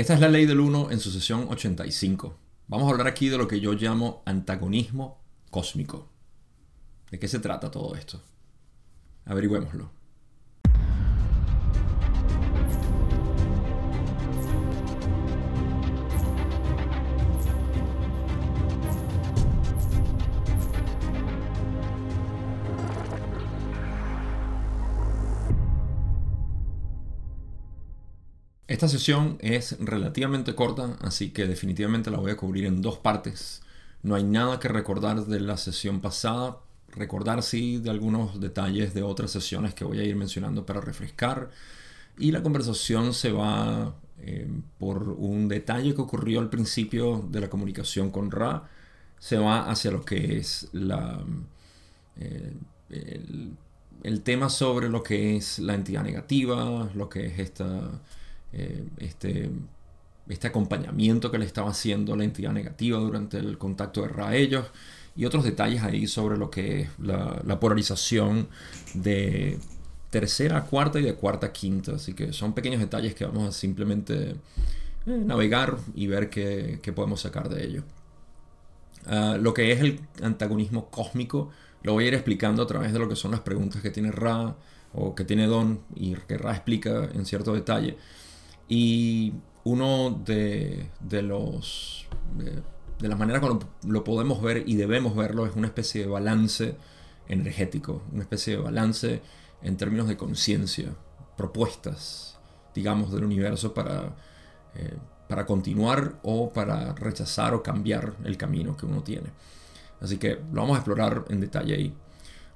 Esta es la ley del 1 en su sesión 85. Vamos a hablar aquí de lo que yo llamo antagonismo cósmico. ¿De qué se trata todo esto? Averigüémoslo. Esta sesión es relativamente corta, así que definitivamente la voy a cubrir en dos partes. No hay nada que recordar de la sesión pasada. Recordar sí de algunos detalles de otras sesiones que voy a ir mencionando para refrescar. Y la conversación se va eh, por un detalle que ocurrió al principio de la comunicación con Ra. Se va hacia lo que es la, eh, el, el tema sobre lo que es la entidad negativa, lo que es esta eh, este, este acompañamiento que le estaba haciendo la entidad negativa durante el contacto de Ra a ellos y otros detalles ahí sobre lo que es la, polarización de tercera cuarta y de cuarta a quinta. Así que son pequeños detalles que vamos a simplemente eh, navegar y ver qué, podemos sacar de ello. Ah, lo que es el antagonismo cósmico lo voy a ir explicando a través de lo que son las preguntas que tiene Ra o que tiene Don y que Ra explica en cierto detalle. Y uno de, los... De, las maneras como lo, podemos ver y debemos verlo es una especie de balance energético, una especie de balance en términos de conciencia, propuestas, digamos, del universo para, eh, para continuar o para rechazar o cambiar el camino que uno tiene. Así que lo vamos a explorar en detalle ahí.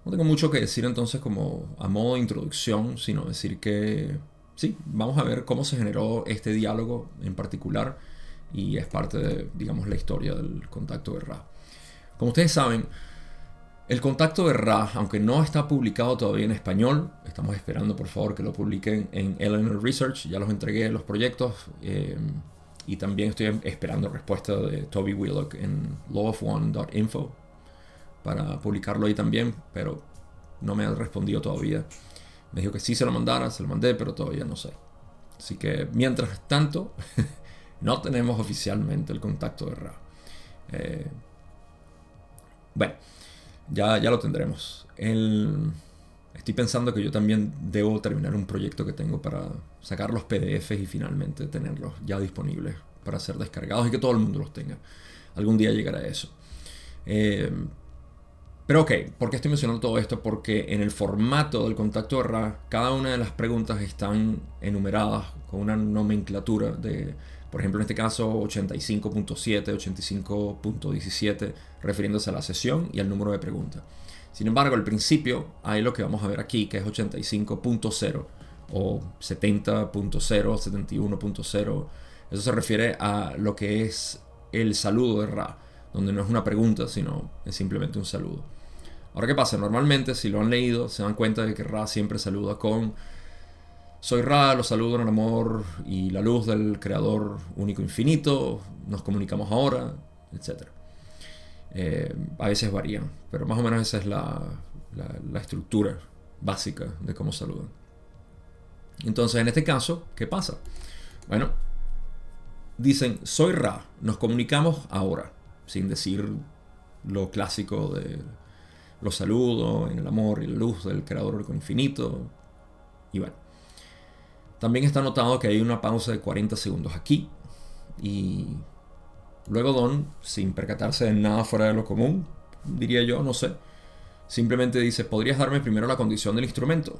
No tengo mucho que decir entonces como a modo de introducción, sino decir que sí, vamos a ver cómo se generó este diálogo en particular y es parte de, digamos, la historia del contacto de Ra. Como ustedes saben, el contacto de Ra, aunque no está publicado todavía en español, estamos esperando por favor que lo publiquen en Eleanor Research, ya los entregué los proyectos eh, y también estoy esperando respuesta de Toby Willock en lawofone.info para publicarlo ahí también, pero no me han respondido todavía. Me dijo que sí se lo mandara, se lo mandé, pero todavía no sé. Así que mientras tanto, no tenemos oficialmente el contacto de Ra. Eh, bueno, ya, ya lo tendremos. estoy pensando que yo también debo terminar un proyecto que tengo para sacar los PDFs y finalmente tenerlos ya disponibles para ser descargados y que todo el mundo los tenga. Algún día llegará eso. Eh, pero ok, ¿por qué estoy mencionando todo esto? Porque en el formato del contacto de RA, cada una de las preguntas están enumeradas con una nomenclatura de, por ejemplo, en este caso 85.7, 85.17, refiriéndose a la sesión y al número de preguntas. Sin embargo, al principio hay lo que vamos a ver aquí, que es 85.0 o 70.0, 71.0. Eso se refiere a lo que es el saludo de Ra, donde no es una pregunta, sino es simplemente un saludo. Ahora, ¿qué pasa? Normalmente, si lo han leído, se dan cuenta de que Ra siempre saluda con Soy Ra, los saludo en el amor y la luz del Creador único infinito, nos comunicamos ahora, etc. Eh, a veces varían, pero más o menos esa es la, la estructura básica de cómo saludan. Entonces, en este caso, ¿qué pasa? Bueno, dicen, soy Ra, nos comunicamos ahora, sin decir lo clásico de los saludo en el amor y la luz del Creador con infinito. Y bueno. También está notado que hay una pausa de 40 segundos aquí. Y luego Don, sin percatarse de nada fuera de lo común, diría yo, no sé, simplemente dice, ¿podrías darme primero la condición del instrumento?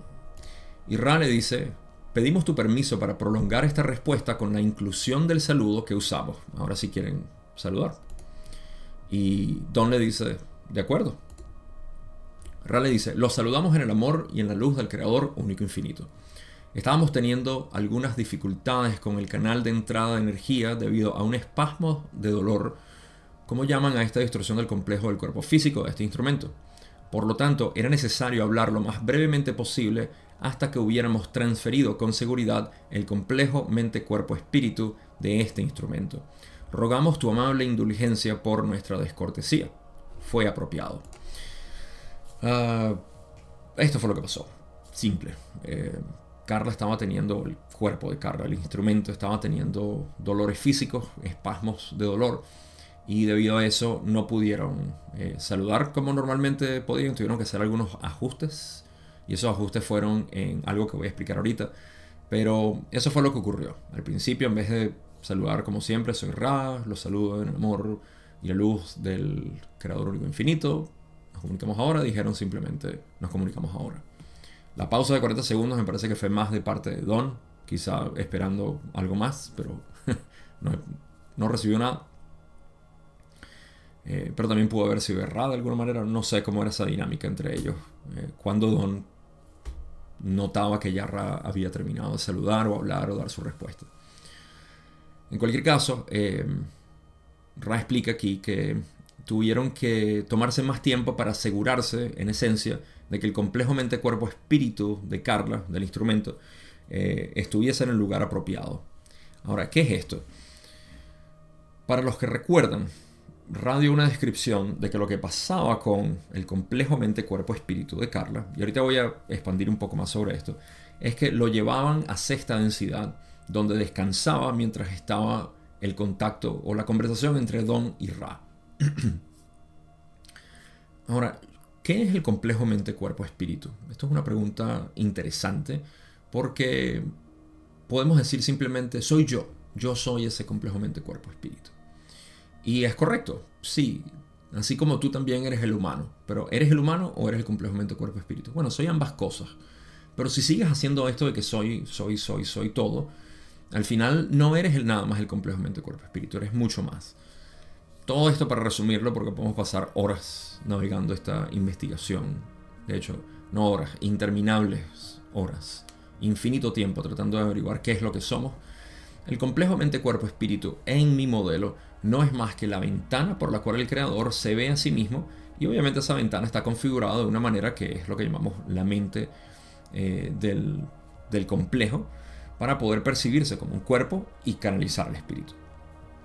Y Ra le dice, pedimos tu permiso para prolongar esta respuesta con la inclusión del saludo que usamos. Ahora si quieren saludar. Y Don le dice, de acuerdo. Rale dice, los saludamos en el amor y en la luz del Creador único infinito. Estábamos teniendo algunas dificultades con el canal de entrada de energía debido a un espasmo de dolor, como llaman a esta distorsión del complejo del cuerpo físico de este instrumento. Por lo tanto, era necesario hablar lo más brevemente posible hasta que hubiéramos transferido con seguridad el complejo mente-cuerpo-espíritu de este instrumento. Rogamos tu amable indulgencia por nuestra descortesía. Fue apropiado. Uh, esto fue lo que pasó. Simple. Eh, Carla estaba teniendo, el cuerpo de Carla, el instrumento, estaba teniendo dolores físicos, espasmos de dolor. Y debido a eso no pudieron eh, saludar como normalmente podían, tuvieron que hacer algunos ajustes. Y esos ajustes fueron en algo que voy a explicar ahorita. Pero eso fue lo que ocurrió. Al principio, en vez de saludar como siempre, soy Ra, los saludo en el amor y la luz del Creador Único Infinito. Nos comunicamos ahora, dijeron simplemente nos comunicamos ahora. La pausa de 40 segundos me parece que fue más de parte de Don, quizá esperando algo más, pero no, recibió nada. Eh, pero también pudo haber sido errada de alguna manera. No sé cómo era esa dinámica entre ellos. Eh, cuando Don notaba que Yarra había terminado de saludar o hablar o dar su respuesta. En cualquier caso, eh, Ra explica aquí que tuvieron que tomarse más tiempo para asegurarse, en esencia, de que el complejo mente-cuerpo-espíritu de Carla, del instrumento, eh, estuviese en el lugar apropiado. Ahora, ¿qué es esto? Para los que recuerdan, radio una descripción de que lo que pasaba con el complejo mente-cuerpo-espíritu de Carla, y ahorita voy a expandir un poco más sobre esto, es que lo llevaban a sexta densidad, donde descansaba mientras estaba el contacto o la conversación entre Don y Ra. Ahora, ¿qué es el complejo mente-cuerpo-espíritu? Esto es una pregunta interesante porque podemos decir simplemente soy yo, yo soy ese complejo mente-cuerpo-espíritu. Y es correcto, sí, así como tú también eres el humano, pero ¿eres el humano o eres el complejo mente-cuerpo-espíritu? Bueno, soy ambas cosas. Pero si sigues haciendo esto de que soy, soy, soy, soy todo, al final no eres el nada más el complejo mente-cuerpo-espíritu, eres mucho más. Todo esto para resumirlo porque podemos pasar horas navegando esta investigación. De hecho, no horas, interminables horas. Infinito tiempo tratando de averiguar qué es lo que somos. El complejo mente-cuerpo-espíritu en mi modelo no es más que la ventana por la cual el creador se ve a sí mismo y obviamente esa ventana está configurada de una manera que es lo que llamamos la mente eh, del, del complejo para poder percibirse como un cuerpo y canalizar el espíritu.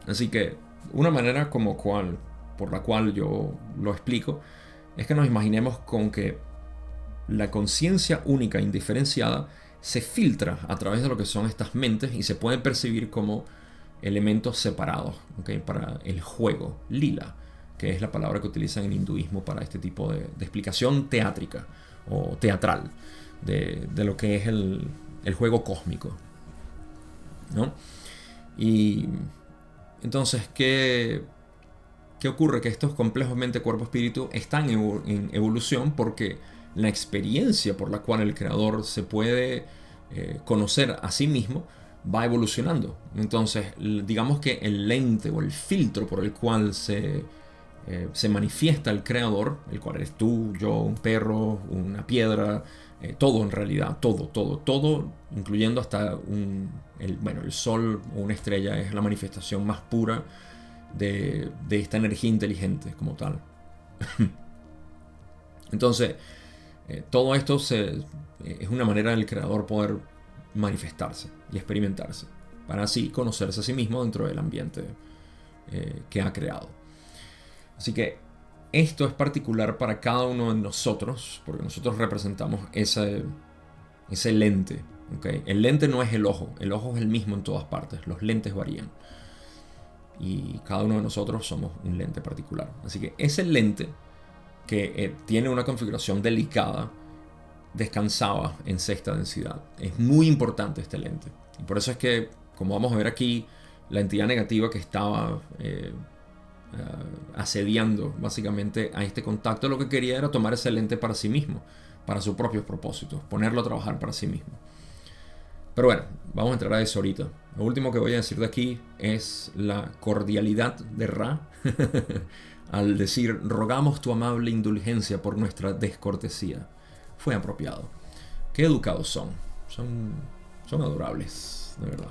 Así que una manera como cual, por la cual yo lo explico es que nos imaginemos con que la conciencia única indiferenciada se filtra a través de lo que son estas mentes y se pueden percibir como elementos separados para el juego, lila, que es la palabra que utilizan en hinduismo para este tipo de, explicación teátrica o teatral de, de lo que es el, el juego cósmico. ¿no? Y entonces, ¿qué, ¿qué ocurre? Que estos complejos mente, cuerpo, espíritu están en evolución porque la experiencia por la cual el creador se puede eh, conocer a sí mismo va evolucionando. Entonces, digamos que el lente o el filtro por el cual se, eh, se manifiesta el creador, el cual eres tú, yo, un perro, una piedra, eh, todo en realidad, todo, todo, todo, incluyendo hasta un, el, bueno, el sol o una estrella es la manifestación más pura de, esta energía inteligente como tal. Entonces, eh, todo esto eh, es una manera del creador poder manifestarse y experimentarse, para así conocerse a sí mismo dentro del ambiente que ha creado. Así que esto es particular para cada uno de nosotros, porque nosotros representamos ese, ese lente. El lente no es el ojo, el ojo es el mismo en todas partes, los lentes varían. Y cada uno de nosotros somos un lente particular. Así que ese lente que eh, tiene una configuración delicada, descansaba en sexta densidad. Es muy importante este lente. Y por eso es que, como vamos a ver aquí, la entidad negativa que estaba eh, eh, asediando básicamente a este contacto, lo que quería era tomar ese lente para sí mismo, para sus propios propósitos, ponerlo a trabajar para sí mismo. Pero bueno, vamos a entrar a eso ahorita. Lo último que voy a decir de aquí es la cordialidad de Ra al decir, rogamos tu amable indulgencia por nuestra descortesía. Fue apropiado. Qué educados son. Son, son adorables, de verdad.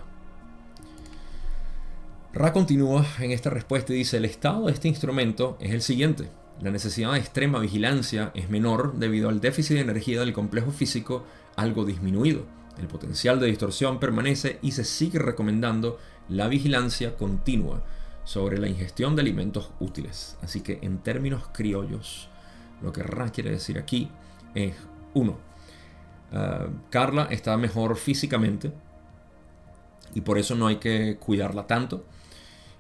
Ra continúa en esta respuesta y dice, el estado de este instrumento es el siguiente. La necesidad de extrema vigilancia es menor debido al déficit de energía del complejo físico algo disminuido. El potencial de distorsión permanece y se sigue recomendando la vigilancia continua sobre la ingestión de alimentos útiles. Así que en términos criollos, lo que Ra quiere decir aquí es 1. Ah, Carla está mejor físicamente y por eso no hay que cuidarla tanto.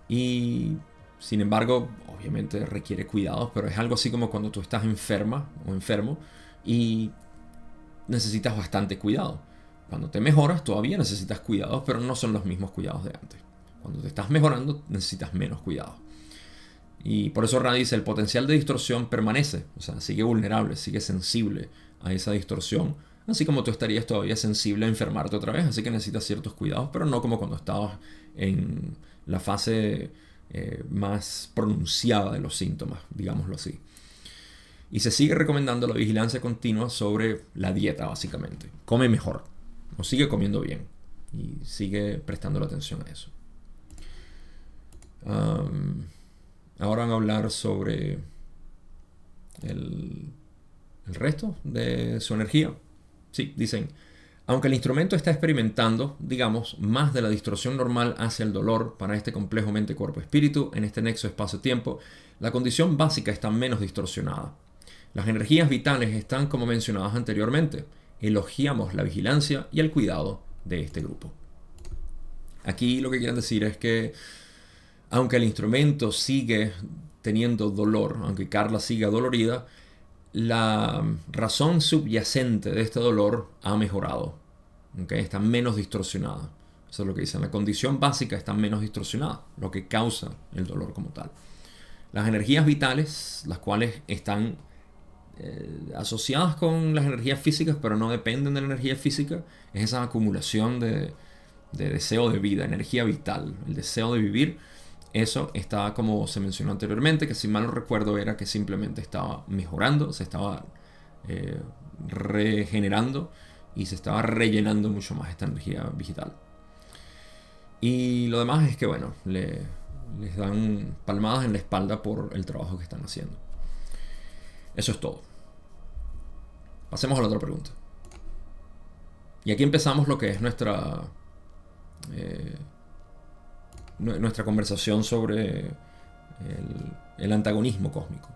Y sin embargo, obviamente requiere cuidados, pero es algo así como cuando tú estás enferma o enfermo y necesitas bastante cuidado. Cuando te mejoras todavía necesitas cuidados, pero no son los mismos cuidados de antes. Cuando te estás mejorando necesitas menos cuidado. Y por eso Ra dice, el potencial de distorsión permanece, o sea, sigue vulnerable, sigue sensible a esa distorsión, así como tú estarías todavía sensible a enfermarte otra vez, así que necesitas ciertos cuidados, pero no como cuando estabas en la fase eh, más pronunciada de los síntomas, digámoslo así. Y se sigue recomendando la vigilancia continua sobre la dieta, básicamente. Come mejor, o sigue comiendo bien, y sigue prestando la atención a eso. ahora van a hablar sobre el, el resto de su energía. Sí, dicen, aunque el instrumento está experimentando, digamos, más de la distorsión normal hacia el dolor para este complejo mente-cuerpo-espíritu en este nexo espacio-tiempo, la condición básica está menos distorsionada. Las energías vitales están como mencionadas anteriormente. Elogiamos la vigilancia y el cuidado de este grupo. Aquí lo que quieren decir es que aunque el instrumento sigue teniendo dolor, aunque Carla siga dolorida, la razón subyacente de este dolor ha mejorado. Está menos distorsionada. Eso es lo que dicen. La condición básica está menos distorsionada, lo que causa el dolor como tal. Las energías vitales, las cuales están eh, asociadas con las energías físicas, pero no dependen de la energía física, es esa acumulación de, de deseo de vida, energía vital, el deseo de vivir eso estaba como se mencionó anteriormente, que si mal no recuerdo era que simplemente estaba mejorando, se estaba eh, regenerando y se estaba rellenando mucho más esta energía digital. Y lo demás es que, bueno, le, les dan palmadas en la espalda por el trabajo que están haciendo. Eso es todo. Pasemos a la otra pregunta. Y aquí empezamos lo que es nuestra... Eh, nuestra conversación sobre el, antagonismo cósmico.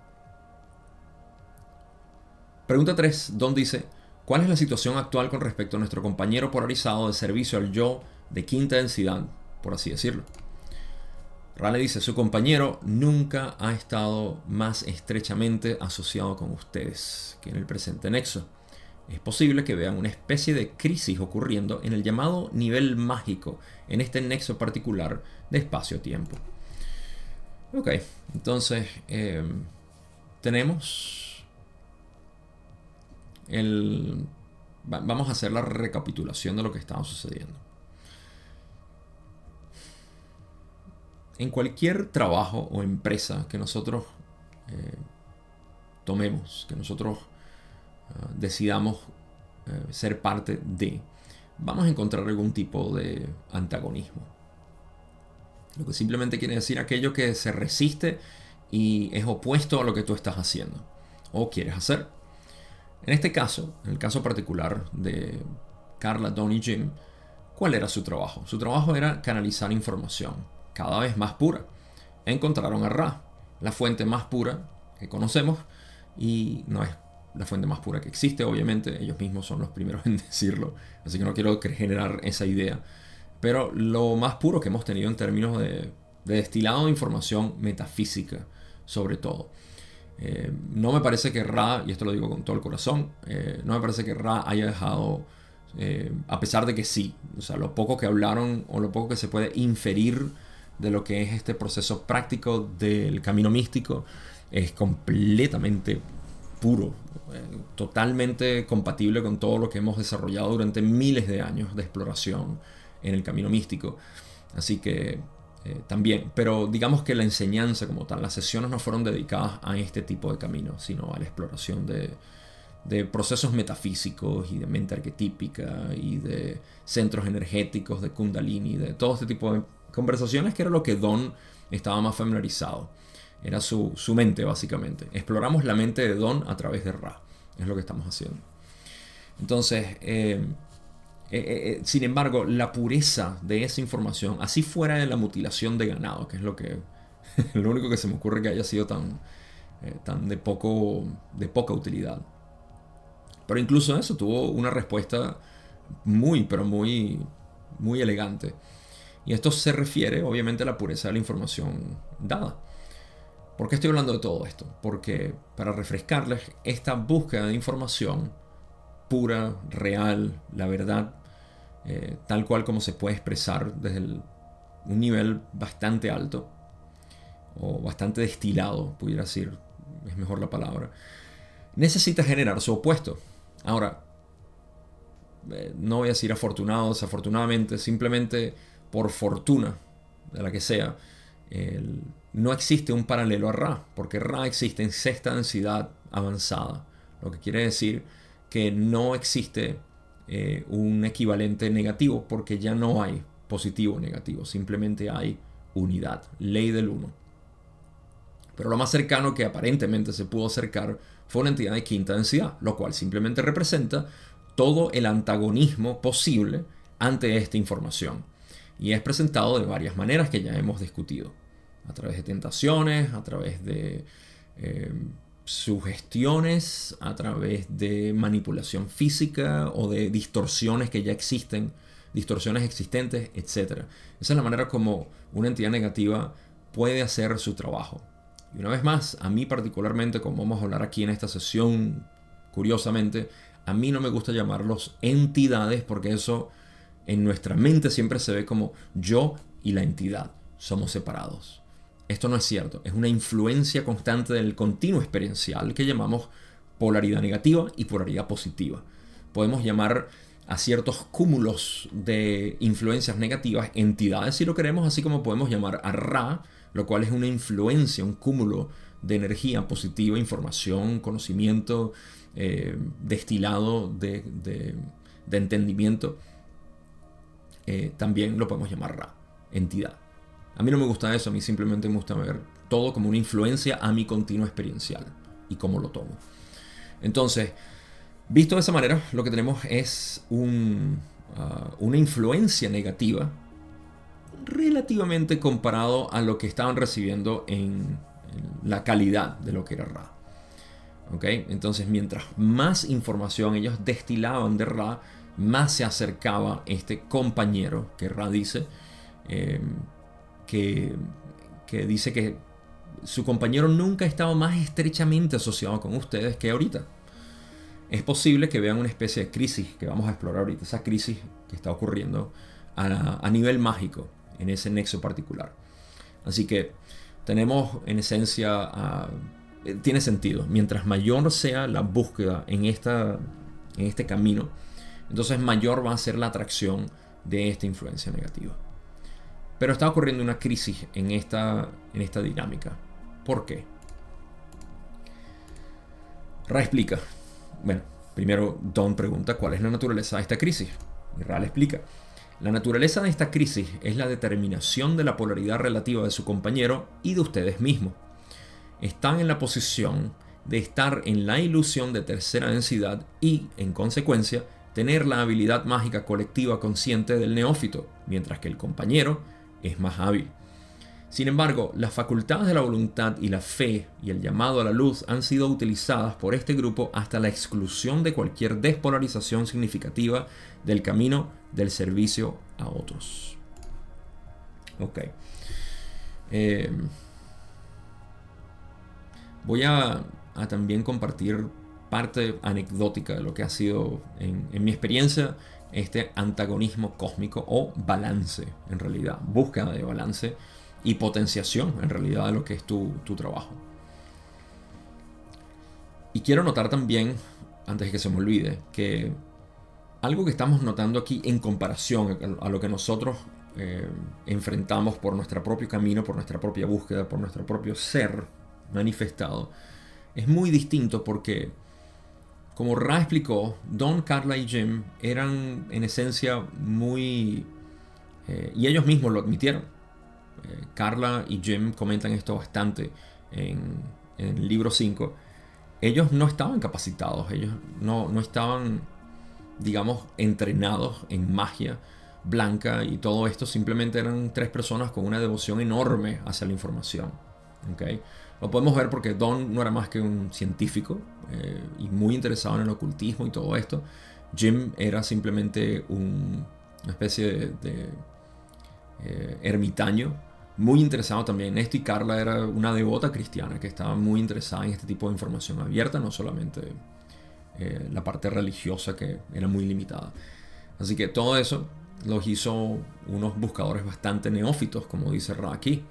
Pregunta 3, Don dice, ¿cuál es la situación actual con respecto a nuestro compañero polarizado de servicio al yo de quinta densidad, por así decirlo? Rale dice, su compañero nunca ha estado más estrechamente asociado con ustedes que en el presente nexo es posible que vean una especie de crisis ocurriendo en el llamado nivel mágico, en este nexo particular de espacio-tiempo. Ok, entonces em, tenemos el... vamos a hacer la recapitulación de lo que estaba sucediendo. En cualquier trabajo o empresa que nosotros eh, tomemos, que nosotros Ah, decidamos eh, ser parte de, vamos a encontrar algún tipo de antagonismo. Lo que simplemente quiere decir aquello que se resiste y es opuesto a lo que tú estás haciendo o quieres hacer. En este caso, en el caso particular de Carla, Don y Jim, ¿cuál era su trabajo? Su trabajo era canalizar información cada vez más pura. Encontraron a Ra, la fuente más pura que conocemos, y no es la fuente más pura que existe, obviamente, ellos mismos son los primeros en decirlo, así que no quiero generar esa idea, pero lo más puro que hemos tenido en términos de, destilado de información metafísica, sobre todo. Eh, no me parece que Ra, y esto lo digo con todo el corazón, eh, no me parece que Ra haya dejado, eh, a pesar de que sí, o sea, lo poco que hablaron o lo poco que se puede inferir de lo que es este proceso práctico del camino místico, es completamente puro, eh, totalmente compatible con todo lo que hemos desarrollado durante miles de años de exploración en el camino místico. Así que eh, también, pero digamos que la enseñanza como tal, las sesiones no fueron dedicadas a este tipo de camino, sino a la exploración de, de procesos metafísicos y de mente arquetípica y de centros energéticos, de kundalini, de todo este tipo de conversaciones que era lo que Don estaba más familiarizado. Era su, mente, básicamente. Exploramos la mente de Don a través de Ra. Es lo que estamos haciendo. Entonces, eh, eh, eh, sin embargo, la pureza de esa información, así fuera de la mutilación de ganado, que es lo que lo único que se me ocurre que haya sido tan, tan de, poco, de poca utilidad. Pero incluso eso tuvo una respuesta muy, pero muy, muy elegante. Y esto se refiere obviamente a la pureza de la información dada. ¿Por qué estoy hablando de todo esto? Porque para refrescarles, esta búsqueda de información pura, real, la verdad, eh, tal cual como se puede expresar desde un nivel bastante alto, o bastante destilado, pudiera decir, es mejor la palabra, necesita generar su opuesto. Ahora, eh, no voy a decir afortunado, desafortunadamente, simplemente por fortuna, de la que sea, no existe un paralelo a Ra, porque Ra existe en sexta densidad avanzada, lo que quiere decir que no existe eh, un equivalente negativo, porque ya no hay positivo o negativo, simplemente hay unidad, ley del uno. Pero lo más cercano que aparentemente se pudo acercar fue una entidad de quinta densidad, lo cual simplemente representa todo el antagonismo posible ante esta información. Y es presentado de varias maneras que ya hemos discutido. A través de tentaciones, a través de eh, sugestiones, a través de manipulación física o de distorsiones que ya existen, distorsiones existentes, etc. Esa es la manera como una entidad negativa puede hacer su trabajo. Y una vez más, a mí particularmente, como vamos a hablar aquí en esta sesión, curiosamente, a mí no me gusta llamarlos entidades porque eso en nuestra mente siempre se ve como yo y la entidad somos separados. Esto no es cierto, es una influencia constante del continuo experiencial que llamamos polaridad negativa y polaridad positiva. Podemos llamar a ciertos cúmulos de influencias negativas entidades si lo queremos, así como podemos llamar a Ra lo cual es una influencia, un cúmulo de energía positiva, información, conocimiento, eh, destilado de, entendimiento. Eh, también lo podemos llamar Ra, entidad. A mí no me gusta eso, a mí simplemente me gusta ver todo como una influencia a mi continuo experiencial y cómo lo tomo. Entonces, visto de esa manera, lo que tenemos es un, ah, una influencia negativa relativamente comparado a lo que estaban recibiendo en, la calidad de lo que era Ra. ¿Okay? Entonces, mientras más información ellos destilaban de Ra, más se acercaba este compañero que Ra dice, em, que, dice que su compañero nunca ha estado más estrechamente asociado con ustedes que ahorita. Es posible que vean una especie de crisis que vamos a explorar ahorita, esa crisis que está ocurriendo a, a nivel mágico en ese nexo particular. Así que tenemos en esencia, eh, tiene sentido, mientras mayor sea la búsqueda en, esta, en este camino, entonces mayor va a ser la atracción de esta influencia negativa. Pero está ocurriendo una crisis en esta, en esta dinámica. ¿Por qué? Ra explica. Bueno, primero Don pregunta cuál es la naturaleza de esta crisis. Y Ra le explica. La naturaleza de esta crisis es la determinación de la polaridad relativa de su compañero y de ustedes mismos. Están en la posición de estar en la ilusión de tercera densidad y, en consecuencia, tener la habilidad mágica colectiva consciente del neófito, mientras que el compañero es más hábil. Sin embargo, las facultades de la voluntad y la fe y el llamado a la luz han sido utilizadas por este grupo hasta la exclusión de cualquier despolarización significativa del camino del servicio a otros. Ok. Eh, voy a, también compartir parte anecdótica de lo que ha sido en mi experiencia este antagonismo cósmico o balance, en realidad, búsqueda de balance y potenciación en realidad de lo que es tu, trabajo. Y quiero notar también, antes de que se me olvide, que algo que estamos notando aquí en comparación a lo que nosotros eh, enfrentamos por nuestro propio camino, por nuestra propia búsqueda, por nuestro propio ser manifestado, es muy distinto porque, como Ra explicó, Don, Carla y Jim eran en esencia muy... Eh, y ellos mismos lo admitieron eh, Carla y Jim comentan esto bastante en, el libro 5. Ellos no estaban capacitados, ellos no, no estaban, digamos, entrenados en magia blanca y todo esto. Simplemente eran tres personas con una devoción enorme hacia la información. Lo podemos ver porque Don no era más que un científico eh, y muy interesado en el ocultismo y todo esto. Jim era simplemente una especie de, eh, ermitaño, muy interesado también en esto. Y Carla era una devota cristiana que estaba muy interesada en este tipo de información abierta, no solamente eh, la parte religiosa que era muy limitada. Así que todo eso los hizo unos buscadores bastante neófitos, como dice Ra aquí.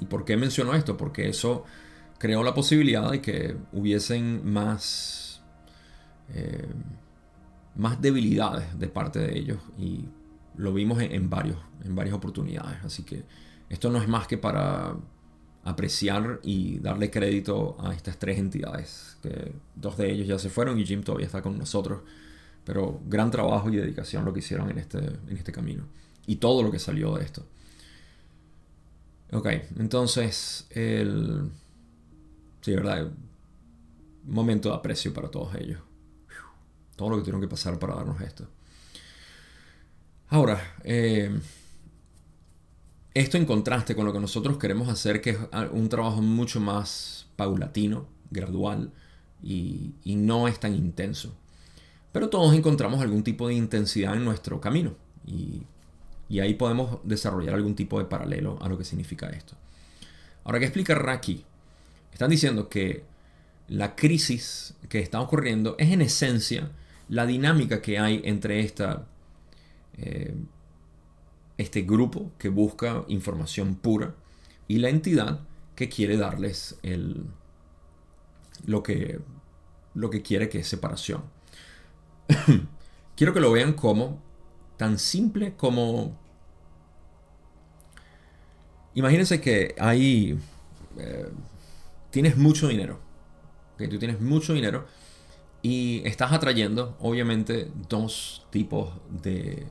¿Y por qué menciono esto? Porque eso creó la posibilidad de que hubiesen más, eh, más debilidades de parte de ellos y lo vimos en, varios, en varias oportunidades. Así que esto no es más que para apreciar y darle crédito a estas tres entidades, que dos de ellos ya se fueron y Jim todavía está con nosotros, pero gran trabajo y dedicación lo que hicieron en este, en este camino y todo lo que salió de esto. Ok, entonces el... Sí, verdad. Momento de aprecio para todos ellos. Todo lo que tuvieron que pasar para darnos esto. Ahora, eh, esto en contraste con lo que nosotros queremos hacer, que es un trabajo mucho más paulatino, gradual y, no es tan intenso. Pero todos encontramos algún tipo de intensidad en nuestro camino y, y ahí podemos desarrollar algún tipo de paralelo a lo que significa esto. Ahora, ¿qué explica Raki? Están diciendo que la crisis que está ocurriendo es en esencia la dinámica que hay entre esta eh, este grupo que busca información pura y la entidad que quiere darles el, lo, que, lo que quiere que es separación. Quiero que lo vean como tan simple como... Imagínense que hay... Eh, tienes mucho dinero. que Tú tienes mucho dinero y estás atrayendo, obviamente, dos tipos de,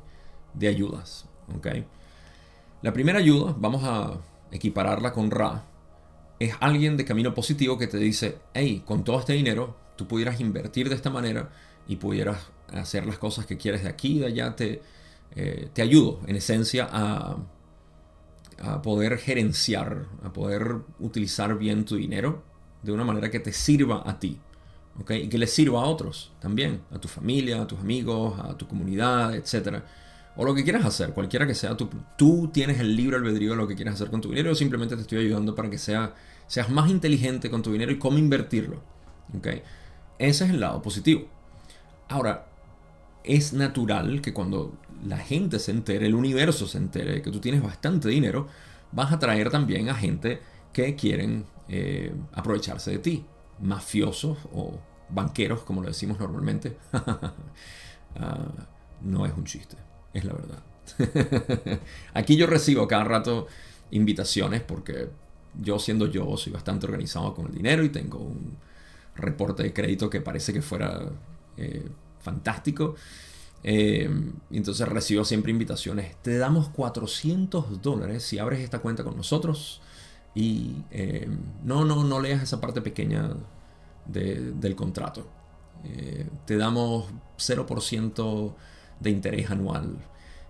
de ayudas. La primera ayuda, vamos a equipararla con Ra, es alguien de camino positivo que te dice, hey, con todo este dinero, tú pudieras invertir de esta manera y pudieras hacer las cosas que quieres de aquí y de allá, te, eh, te ayudo en esencia a, a poder gerenciar, a poder utilizar bien tu dinero de una manera que te sirva a ti. Y que le sirva a otros también, a tu familia, a tus amigos, a tu comunidad, etcétera o lo que quieras hacer, cualquiera que sea, tú, tienes el libre albedrío de lo que quieras hacer con tu dinero, yo simplemente te estoy ayudando para que sea, seas más inteligente con tu dinero y cómo invertirlo. Ese es el lado positivo. Ahora, es natural que cuando la gente se entere, el universo se entere que tú tienes bastante dinero, vas a traer también a gente que quieren eh, aprovecharse de ti, mafiosos o banqueros, como lo decimos normalmente. Ah, no es un chiste es la verdad. Aquí yo recibo cada rato invitaciones porque yo siendo yo soy bastante organizado con el dinero y tengo un reporte de crédito que parece que fuera eh, fantástico. Eh, entonces recibo siempre invitaciones. Te damos 400 dólares si abres esta cuenta con nosotros. Y eh, no, no, no leas esa parte pequeña del contrato. te damos 0% de interés anual.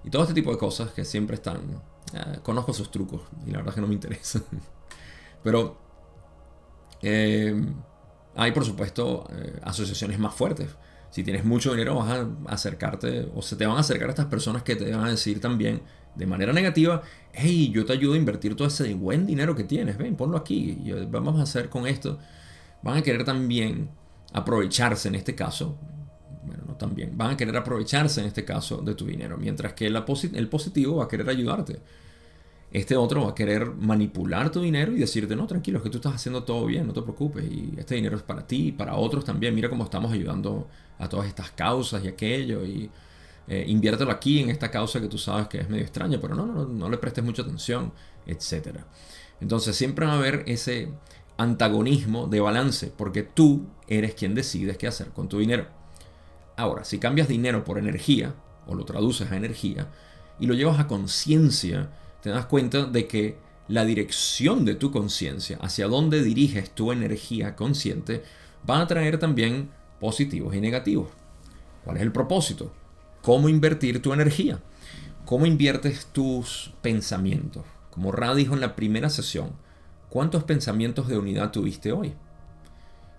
Y todo este tipo de cosas que siempre están... Eh, conozco sus trucos y la verdad es que no me interesa. Pero eh, hay por supuesto eh, asociaciones más fuertes. Si tienes mucho dinero vas a acercarte o se te van a acercar a estas personas que te van a decir también de manera negativa, hey, yo te ayudo a invertir todo ese buen dinero que tienes, ven, ponlo aquí, vamos a hacer con esto. Van a querer también aprovecharse en este caso bueno, no también, van a querer aprovecharse en este caso de tu dinero, mientras que el positivo va a querer ayudarte. Este otro va a querer manipular tu dinero y decirte, no, tranquilo, es que tú estás haciendo todo bien, no te preocupes, y este dinero es para ti y para otros también, mira cómo estamos ayudando a todas estas causas y aquello, y eh, inviértelo aquí en esta causa que tú sabes que es medio extraña, pero no, no, no le prestes mucha atención, etc. Entonces siempre va a haber ese antagonismo de balance, porque tú eres quien decides qué hacer con tu dinero. Ahora, si cambias dinero por energía, o lo traduces a energía, y lo llevas a conciencia, te das cuenta de que la dirección de tu conciencia, hacia dónde diriges tu energía consciente, va a traer también positivos y negativos. ¿Cuál es el propósito? ¿Cómo invertir tu energía? ¿Cómo inviertes tus pensamientos? Como Ra dijo en la primera sesión, ¿cuántos pensamientos de unidad tuviste hoy?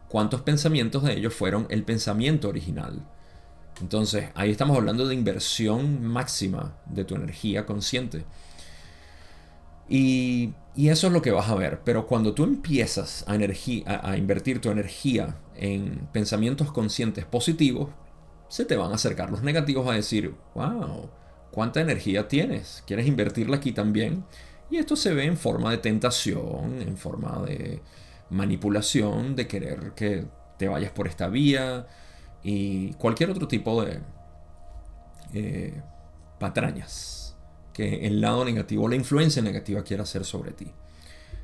¿Cuántos pensamientos de ellos fueron el pensamiento original? Entonces, ahí estamos hablando de inversión máxima de tu energía consciente. Y, eso es lo que vas a ver. Pero cuando tú empiezas a, invertir tu energía en pensamientos conscientes positivos, se te van a acercar los negativos a decir, wow, ¿cuánta energía tienes? ¿Quieres invertirla aquí también? Y esto se ve en forma de tentación, en forma de manipulación, de querer que te vayas por esta vía y cualquier otro tipo de eh, patrañas que el lado negativo, la influencia negativa quiera hacer sobre ti.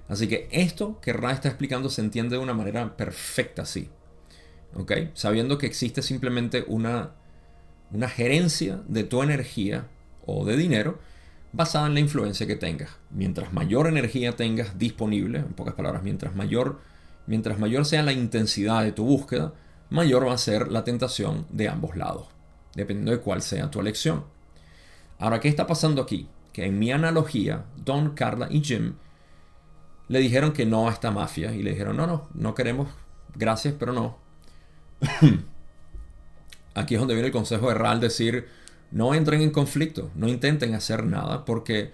Así que esto que Ra está explicando se entiende de una manera perfecta así. ¿Ok? Sabiendo que existe simplemente una, una gerencia de tu energía o de dinero basada en la influencia que tengas. Mientras mayor energía tengas disponible, en pocas palabras, mientras mayor, mientras mayor sea la intensidad de tu búsqueda, mayor va a ser la tentación de ambos lados, dependiendo de cuál sea tu elección. Ahora, ¿qué está pasando aquí? Que en mi analogía, Don, Carla y Jim le dijeron que no a esta mafia y le dijeron, no, no, no queremos, gracias, pero no. aquí es donde viene el consejo de Ral decir, no entren en conflicto, no intenten hacer nada, porque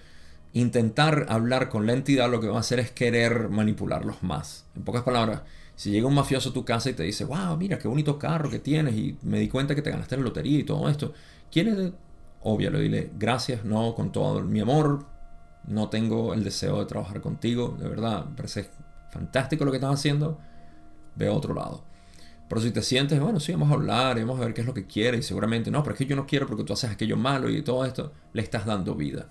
intentar hablar con la entidad lo que va a hacer es querer manipularlos más. En pocas palabras, si llega un mafioso a tu casa y te dice, wow, mira qué bonito carro que tienes y me di cuenta que te ganaste la lotería y todo esto, ¿quieres le dile gracias, no, con todo mi amor, no tengo el deseo de trabajar contigo, de verdad, me parece fantástico lo que estás haciendo, ve a otro lado. Pero si te sientes, bueno, sí, vamos a hablar, vamos a ver qué es lo que quieres, y seguramente, no, pero es que yo no quiero porque tú haces aquello malo y todo esto, le estás dando vida.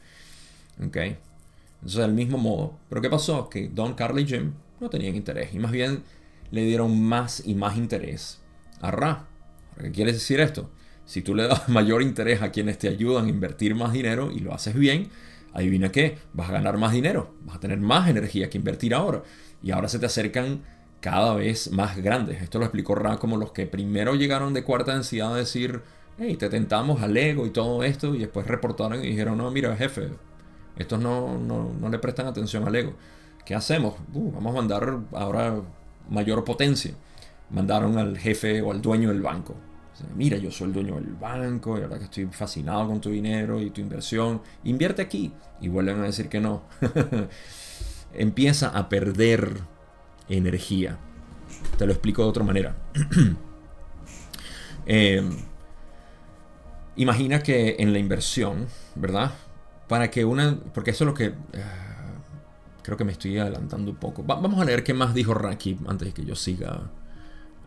¿Ok? Entonces, del mismo modo. Pero ¿qué pasó? Que Don, Carly y Jim no tenían interés, y más bien le dieron más y más interés a Ra. ¿Qué quiere decir esto? Si tú le das mayor interés a quienes te ayudan a invertir más dinero y lo haces bien, adivina qué, vas a ganar más dinero, vas a tener más energía que invertir ahora. Y ahora se te acercan cada vez más grandes. Esto lo explicó Ra como los que primero llegaron de cuarta densidad a decir, hey, te tentamos al ego y todo esto, y después reportaron y dijeron, no, mira, jefe, estos no, no, le prestan atención al ego. ¿Qué hacemos? Uh, vamos a mandar ahora mayor potencia. Mandaron al jefe o al dueño del banco mira, yo soy el dueño del banco y ahora que estoy fascinado con tu dinero y tu inversión, invierte aquí. Y vuelven a decir que no. Empieza a perder energía. Te lo explico de otra manera. Em, imagina que en la inversión, ¿verdad? Para que una... Porque eso es lo que... Ah, creo que me estoy adelantando un poco. vamos a leer qué más dijo Raki antes de que yo siga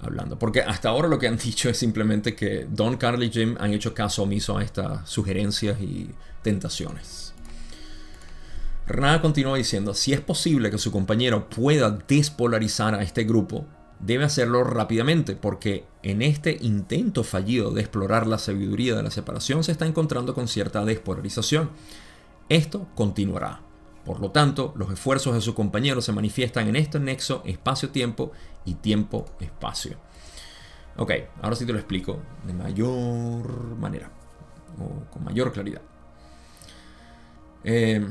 hablando. Porque hasta ahora lo que han dicho es simplemente que Don, Carly y Jim han hecho caso omiso a estas sugerencias y tentaciones. Ra continúa diciendo, si es posible que su compañero pueda despolarizar a este grupo, debe hacerlo rápidamente porque en este intento fallido de explorar la sabiduría de la separación se está encontrando con cierta despolarización. Esto continuará. Por lo tanto, los esfuerzos de su compañero se manifiestan en este nexo espacio-tiempo y tiempo-espacio. Ok, ahora sí te lo explico de mayor manera o con mayor claridad. Eh,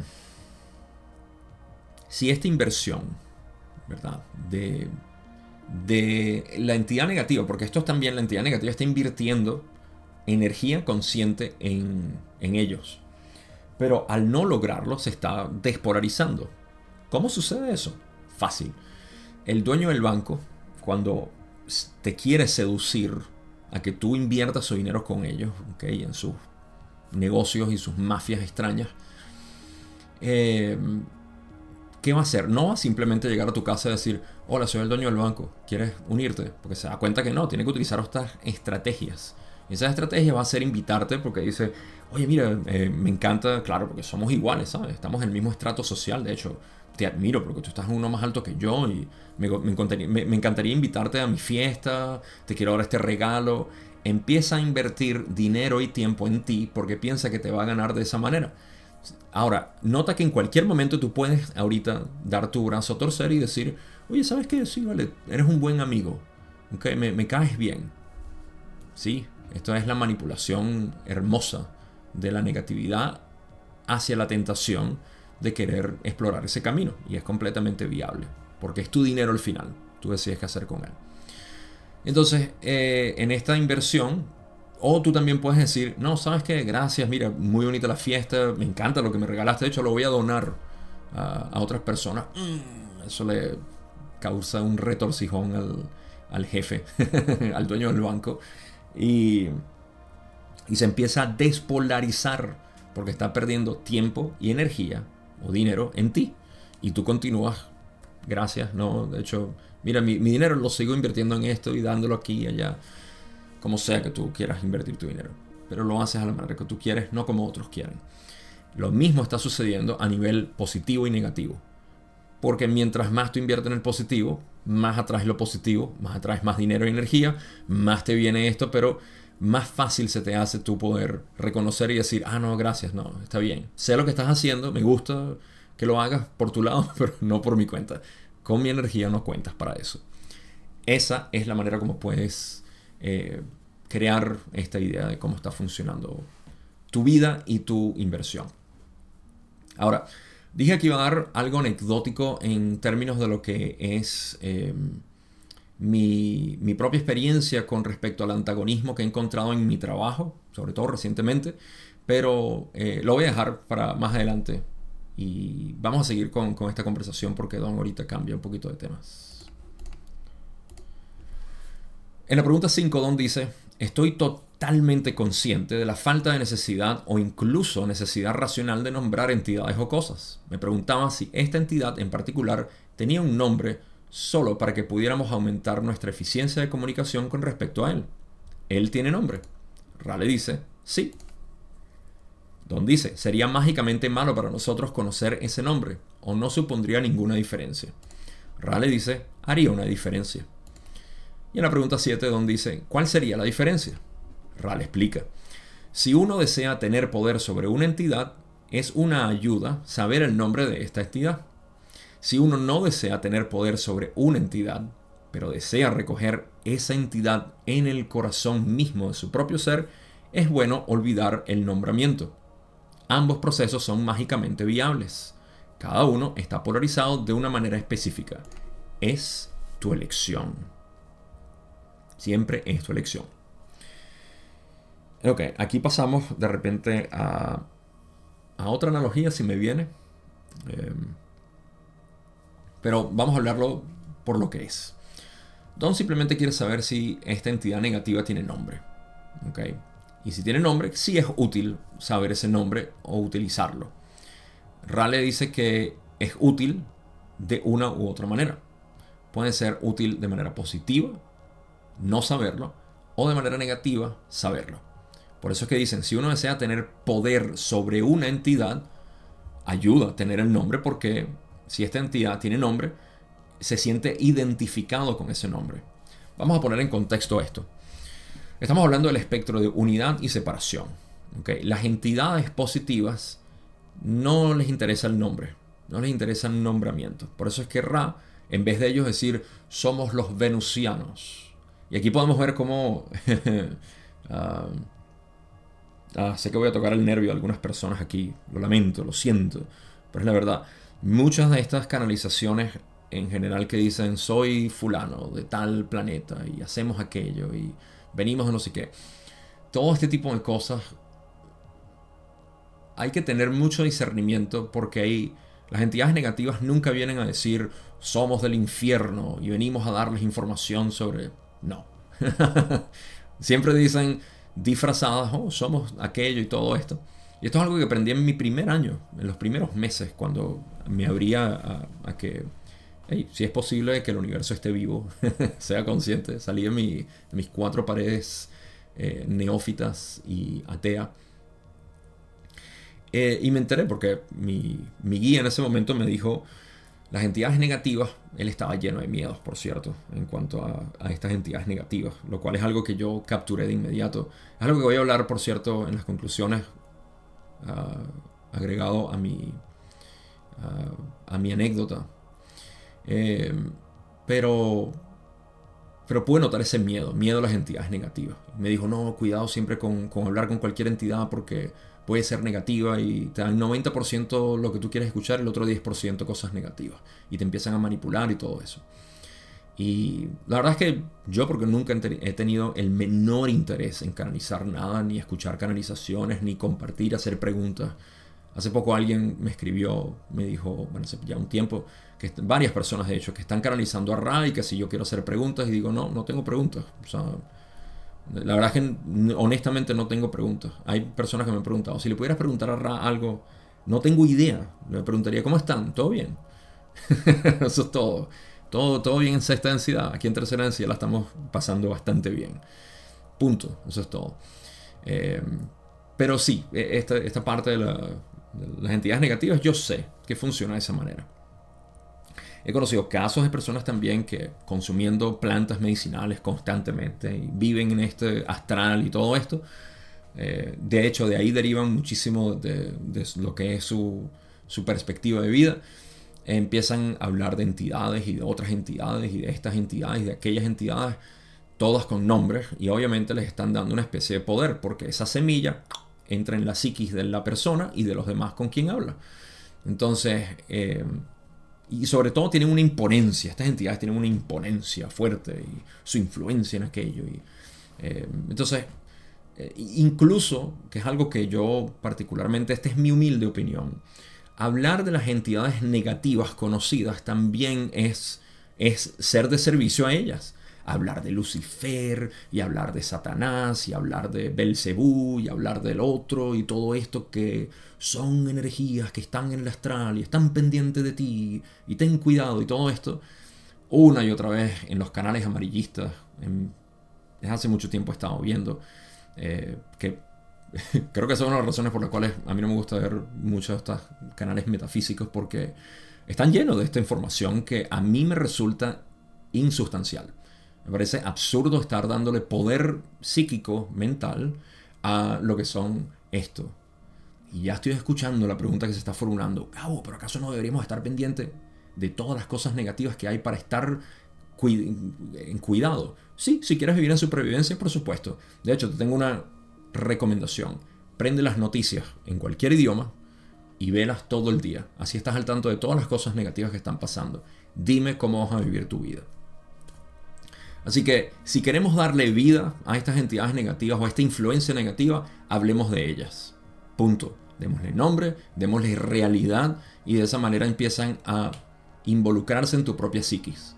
si esta inversión, ¿verdad? De, la entidad negativa, porque esto es también la entidad negativa, está invirtiendo energía consciente en, en ellos. Pero al no lograrlo se está despolarizando. ¿Cómo sucede eso? Fácil. El dueño del banco, cuando te quiere seducir a que tú inviertas su dinero con ellos, ¿okay? en sus negocios y sus mafias extrañas, eh, ¿qué va a hacer? No va a simplemente llegar a tu casa y decir, hola, soy el dueño del banco, ¿quieres unirte? Porque se da cuenta que no, tiene que utilizar estas estrategias. Y esa estrategia va a ser invitarte porque dice, oye, mira, eh, me encanta, claro, porque somos iguales, ¿sabes? Estamos en el mismo estrato social, de hecho, te admiro porque tú estás uno más alto que yo y me, me, encantaría, invitarte a mi fiesta, te quiero dar este regalo. Empieza a invertir dinero y tiempo en ti porque piensa que te va a ganar de esa manera. Ahora, nota que en cualquier momento tú puedes ahorita dar tu brazo a torcer y decir, oye, ¿sabes qué? Sí, vale, eres un buen amigo, ¿okay? me, me caes bien. Sí, esto es la manipulación hermosa de la negatividad hacia la tentación de querer explorar ese camino. Y es completamente viable, porque es tu dinero al final. Tú decides qué hacer con él. Entonces, eh, en esta inversión, o tú también puedes decir, no, sabes qué, gracias, mira, muy bonita la fiesta, me encanta lo que me regalaste, de hecho lo voy a donar a, otras personas. Mm, eso le causa un retorcijón al, al jefe, al dueño del banco. Y, y se empieza a despolarizar porque está perdiendo tiempo y energía o dinero en ti. Y tú continúas, gracias, ¿no? De hecho, mira, mi, dinero lo sigo invirtiendo en esto y dándolo aquí y allá, como sea que tú quieras invertir tu dinero. Pero lo haces a la manera que tú quieres, no como otros quieren. Lo mismo está sucediendo a nivel positivo y negativo. Porque mientras más tú inviertes en el positivo, más atraes lo positivo, más atraes más dinero y energía, más te viene esto, pero más fácil se te hace tú poder reconocer y decir, ah, no, gracias, no, está bien. Sé lo que estás haciendo, me gusta que lo hagas por tu lado, pero no por mi cuenta. Con mi energía no cuentas para eso. Esa es la manera como puedes eh, crear esta idea de cómo está funcionando tu vida y tu inversión. Ahora, dije que iba a dar algo anecdótico en términos de lo que es... Eh, mi, propia experiencia con respecto al antagonismo que he encontrado en mi trabajo, sobre todo recientemente, pero eh, lo voy a dejar para más adelante y vamos a seguir con, esta conversación porque Don ahorita cambia un poquito de temas. En la pregunta 5, Don dice, estoy totalmente consciente de la falta de necesidad o incluso necesidad racional de nombrar entidades o cosas. Me preguntaba si esta entidad en particular tenía un nombre solo para que pudiéramos aumentar nuestra eficiencia de comunicación con respecto a él. Él tiene nombre. Rale dice, sí. Don dice, sería mágicamente malo para nosotros conocer ese nombre, o no supondría ninguna diferencia. Rale dice, haría una diferencia. Y en la pregunta 7, Don dice, ¿cuál sería la diferencia? Rale explica, si uno desea tener poder sobre una entidad, es una ayuda saber el nombre de esta entidad. Si uno no desea tener poder sobre una entidad, pero desea recoger esa entidad en el corazón mismo de su propio ser, es bueno olvidar el nombramiento. Ambos procesos son mágicamente viables. Cada uno está polarizado de una manera específica. Es tu elección. Siempre es tu elección. Ok, aquí pasamos de repente a, otra analogía, si me viene. Em, pero vamos a hablarlo por lo que es. Don simplemente quiere saber si esta entidad negativa tiene nombre. ¿okay? Y si tiene nombre, sí es útil saber ese nombre o utilizarlo. Rale dice que es útil de una u otra manera. Puede ser útil de manera positiva, no saberlo, o de manera negativa, saberlo. Por eso es que dicen, si uno desea tener poder sobre una entidad, ayuda a tener el nombre porque si esta entidad tiene nombre, se siente identificado con ese nombre. Vamos a poner en contexto esto. Estamos hablando del espectro de unidad y separación. Las entidades positivas no les interesa el nombre, no les interesa el nombramiento. Por eso es que Ra, en vez de ellos decir somos los venusianos, y aquí podemos ver cómo... Ah, ah, sé que voy a tocar el nervio a algunas personas aquí, lo lamento, lo siento, pero es la verdad. Muchas de estas canalizaciones en general que dicen soy fulano de tal planeta y hacemos aquello y venimos a no sé qué. Todo este tipo de cosas hay que tener mucho discernimiento porque hay, las entidades negativas nunca vienen a decir somos del infierno y venimos a darles información sobre... No. Siempre dicen disfrazadas, oh, somos aquello y todo esto. Y esto es algo que aprendí en mi primer año, en los primeros meses, cuando me abría a, que, si es posible que el universo esté vivo, sea consciente. Salí de, mis cuatro paredes eh, neófitas y atea. Eh, y me enteré porque mi, guía en ese momento me dijo, las entidades negativas, él estaba lleno de miedos, por cierto, en cuanto a, a, estas entidades negativas, lo cual es algo que yo capturé de inmediato. Es algo que voy a hablar, por cierto, en las conclusiones agregado a mi, a, mi anécdota. Eh, pero, pero pude notar ese miedo, miedo a las entidades negativas. Me dijo, no, cuidado siempre con, hablar con cualquier entidad porque puede ser negativa y te dan 90% lo que tú quieres escuchar, el otro 10% cosas negativas. Y te empiezan a manipular y todo eso. Y la verdad es que yo, porque nunca he tenido el menor interés en canalizar nada, ni escuchar canalizaciones, ni compartir, hacer preguntas. Hace poco alguien me escribió, me dijo, bueno, hace ya un tiempo, que varias personas de hecho, que están canalizando a Ra y que si yo quiero hacer preguntas, y digo, no, no tengo preguntas. O sea, la verdad es que honestamente no tengo preguntas. Hay personas que me han preguntado, si le pudieras preguntar a Ra algo, no tengo idea. Le preguntaría, ¿cómo están? ¿Todo bien? Eso es todo. Todo. Todo bien en sexta densidad. Aquí en tercera densidad la estamos pasando bastante bien. Punto. Eso es todo. Eh, pero sí, e, esta, esta parte de, de las entidades negativas yo sé que funciona de esa manera. He conocido casos de personas también que consumiendo plantas medicinales constantemente y viven en este astral y todo esto. Eh, de hecho, de ahí derivan muchísimo de, lo que es su, perspectiva de vida. Empiezan a hablar de entidades y de otras entidades y de estas entidades y de aquellas entidades, todas con nombres, y obviamente les están dando una especie de poder, porque esa semilla entra en la psiquis de la persona y de los demás con quien habla. Entonces, eh, y sobre todo tienen una imponencia, estas entidades tienen una imponencia fuerte y su influencia en aquello. Y, eh, entonces, eh, incluso, que es algo que yo particularmente, esta es mi humilde opinión, hablar de las entidades negativas conocidas también es, es ser de servicio a ellas. Hablar de Lucifer y hablar de Satanás y hablar de Belcebú y hablar del otro y todo esto que son energías que están en el astral y están pendientes de ti y ten cuidado y todo esto una y otra vez en los canales amarillistas desde hace mucho tiempo he estado viendo eh, que creo que esa es una de las razones por las cuales a mí no me gusta ver muchos de estos canales metafísicos porque están llenos de esta información que a mí me resulta insustancial. Me parece absurdo estar dándole poder psíquico, mental, a lo que son esto. Y ya estoy escuchando la pregunta que se está formulando. Cabo, ¿pero acaso no deberíamos estar pendientes de todas las cosas negativas que hay para estar en cuidado? Sí, si quieres vivir en supervivencia, por supuesto. De hecho, te tengo una recomendación. Prende las noticias en cualquier idioma y velas todo el día. Así estás al tanto de todas las cosas negativas que están pasando. Dime cómo vas a vivir tu vida. Así que si queremos darle vida a estas entidades negativas o a esta influencia negativa, hablemos de ellas. Punto. Démosle nombre, démosle realidad y de esa manera empiezan a involucrarse en tu propia psiquis.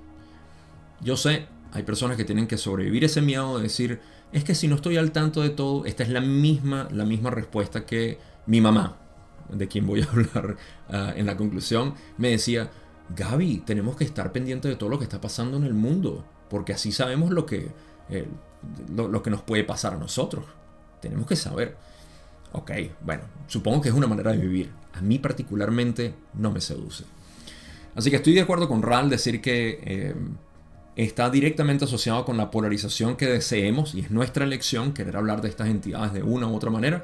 Yo sé, hay personas que tienen que sobrevivir ese miedo de decir, es que si no estoy al tanto de todo, esta es la misma, la misma respuesta que mi mamá, de quien voy a hablar ah, en la conclusión, me decía, Gaby, tenemos que estar pendientes de todo lo que está pasando en el mundo porque así sabemos lo que, eh, lo, que nos puede pasar a nosotros. Tenemos que saber. Ok, bueno, supongo que es una manera de vivir. A mí particularmente no me seduce. Así que estoy de acuerdo con Ral decir que eh, está directamente asociado con la polarización que deseemos y es nuestra elección querer hablar de estas entidades de una u otra manera.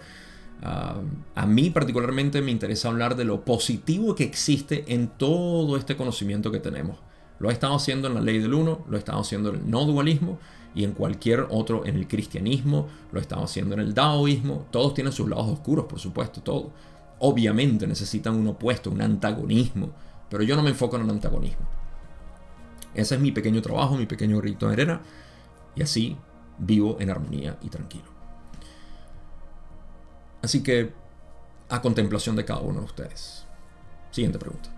Ah, a mí particularmente me interesa hablar de lo positivo que existe en todo este conocimiento que tenemos. Lo he estado haciendo en la ley del uno, lo he estado haciendo en el no dualismo y en cualquier otro, en el cristianismo, lo he estado haciendo en el daoísmo. Todos tienen sus lados oscuros, por supuesto, todo. Obviamente necesitan un opuesto, un antagonismo, pero yo no me enfoco en el antagonismo. Ese es mi pequeño trabajo, mi pequeño rito de arena, y así vivo en armonía y tranquilo. Así que, a contemplación de cada uno de ustedes. Siguiente pregunta.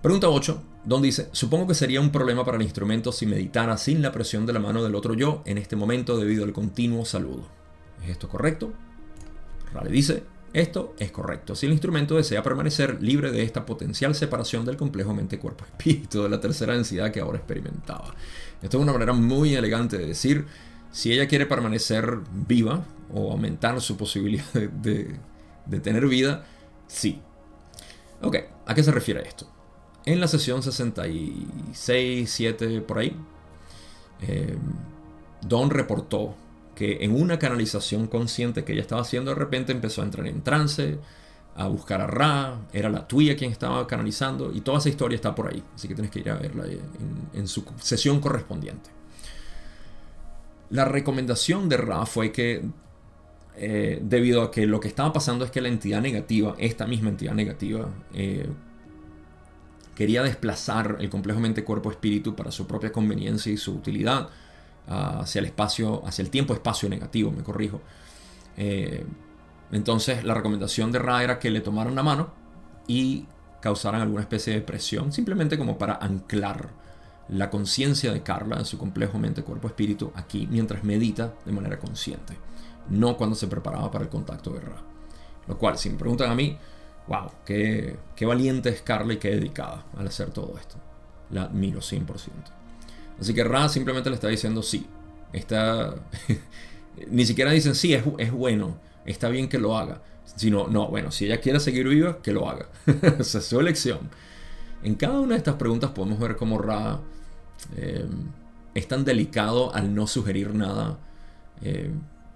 Pregunta 8, donde dice, supongo que sería un problema para el instrumento si meditara sin la presión de la mano del otro yo en este momento debido al continuo saludo. ¿Es esto correcto? Rale dice, esto es correcto. Si el instrumento desea permanecer libre de esta potencial separación del complejo mente-cuerpo-espíritu de la tercera densidad que ahora experimentaba. Esto es una manera muy elegante de decir, si ella quiere permanecer viva o aumentar su posibilidad de, tener vida, sí. Ok, ¿a qué se refiere esto? En la sesión 66, 7, por ahí, eh, Don reportó que en una canalización consciente que ella estaba haciendo, de repente empezó a entrar en trance, a buscar a Ra, era la tuya quien estaba canalizando, y toda esa historia está por ahí, así que tienes que ir a verla en, su sesión correspondiente. La recomendación de Ra fue que eh, debido a que lo que estaba pasando es que la entidad negativa, esta misma entidad negativa, eh, quería desplazar el complejo mente cuerpo-espíritu para su propia conveniencia y su utilidad hacia el espacio, hacia el tiempo-espacio negativo, me corrijo. Eh, entonces la recomendación de Ra era que le tomaran la mano y causaran alguna especie de presión, simplemente como para anclar la conciencia de Carla en su complejo mente cuerpo-espíritu aquí mientras medita de manera consciente no cuando se preparaba para el contacto de Ra. Lo cual, si me preguntan a mí, wow, qué, qué valiente es Carla y qué dedicada al hacer todo esto. La admiro 100%. Así que Ra simplemente le está diciendo sí. Está... Ni siquiera dicen sí, es, es, bueno, está bien que lo haga. Sino, no, bueno, si ella quiere seguir viva, que lo haga. Esa es su elección. En cada una de estas preguntas podemos ver cómo Ra eh, es tan delicado al no sugerir nada. Eh,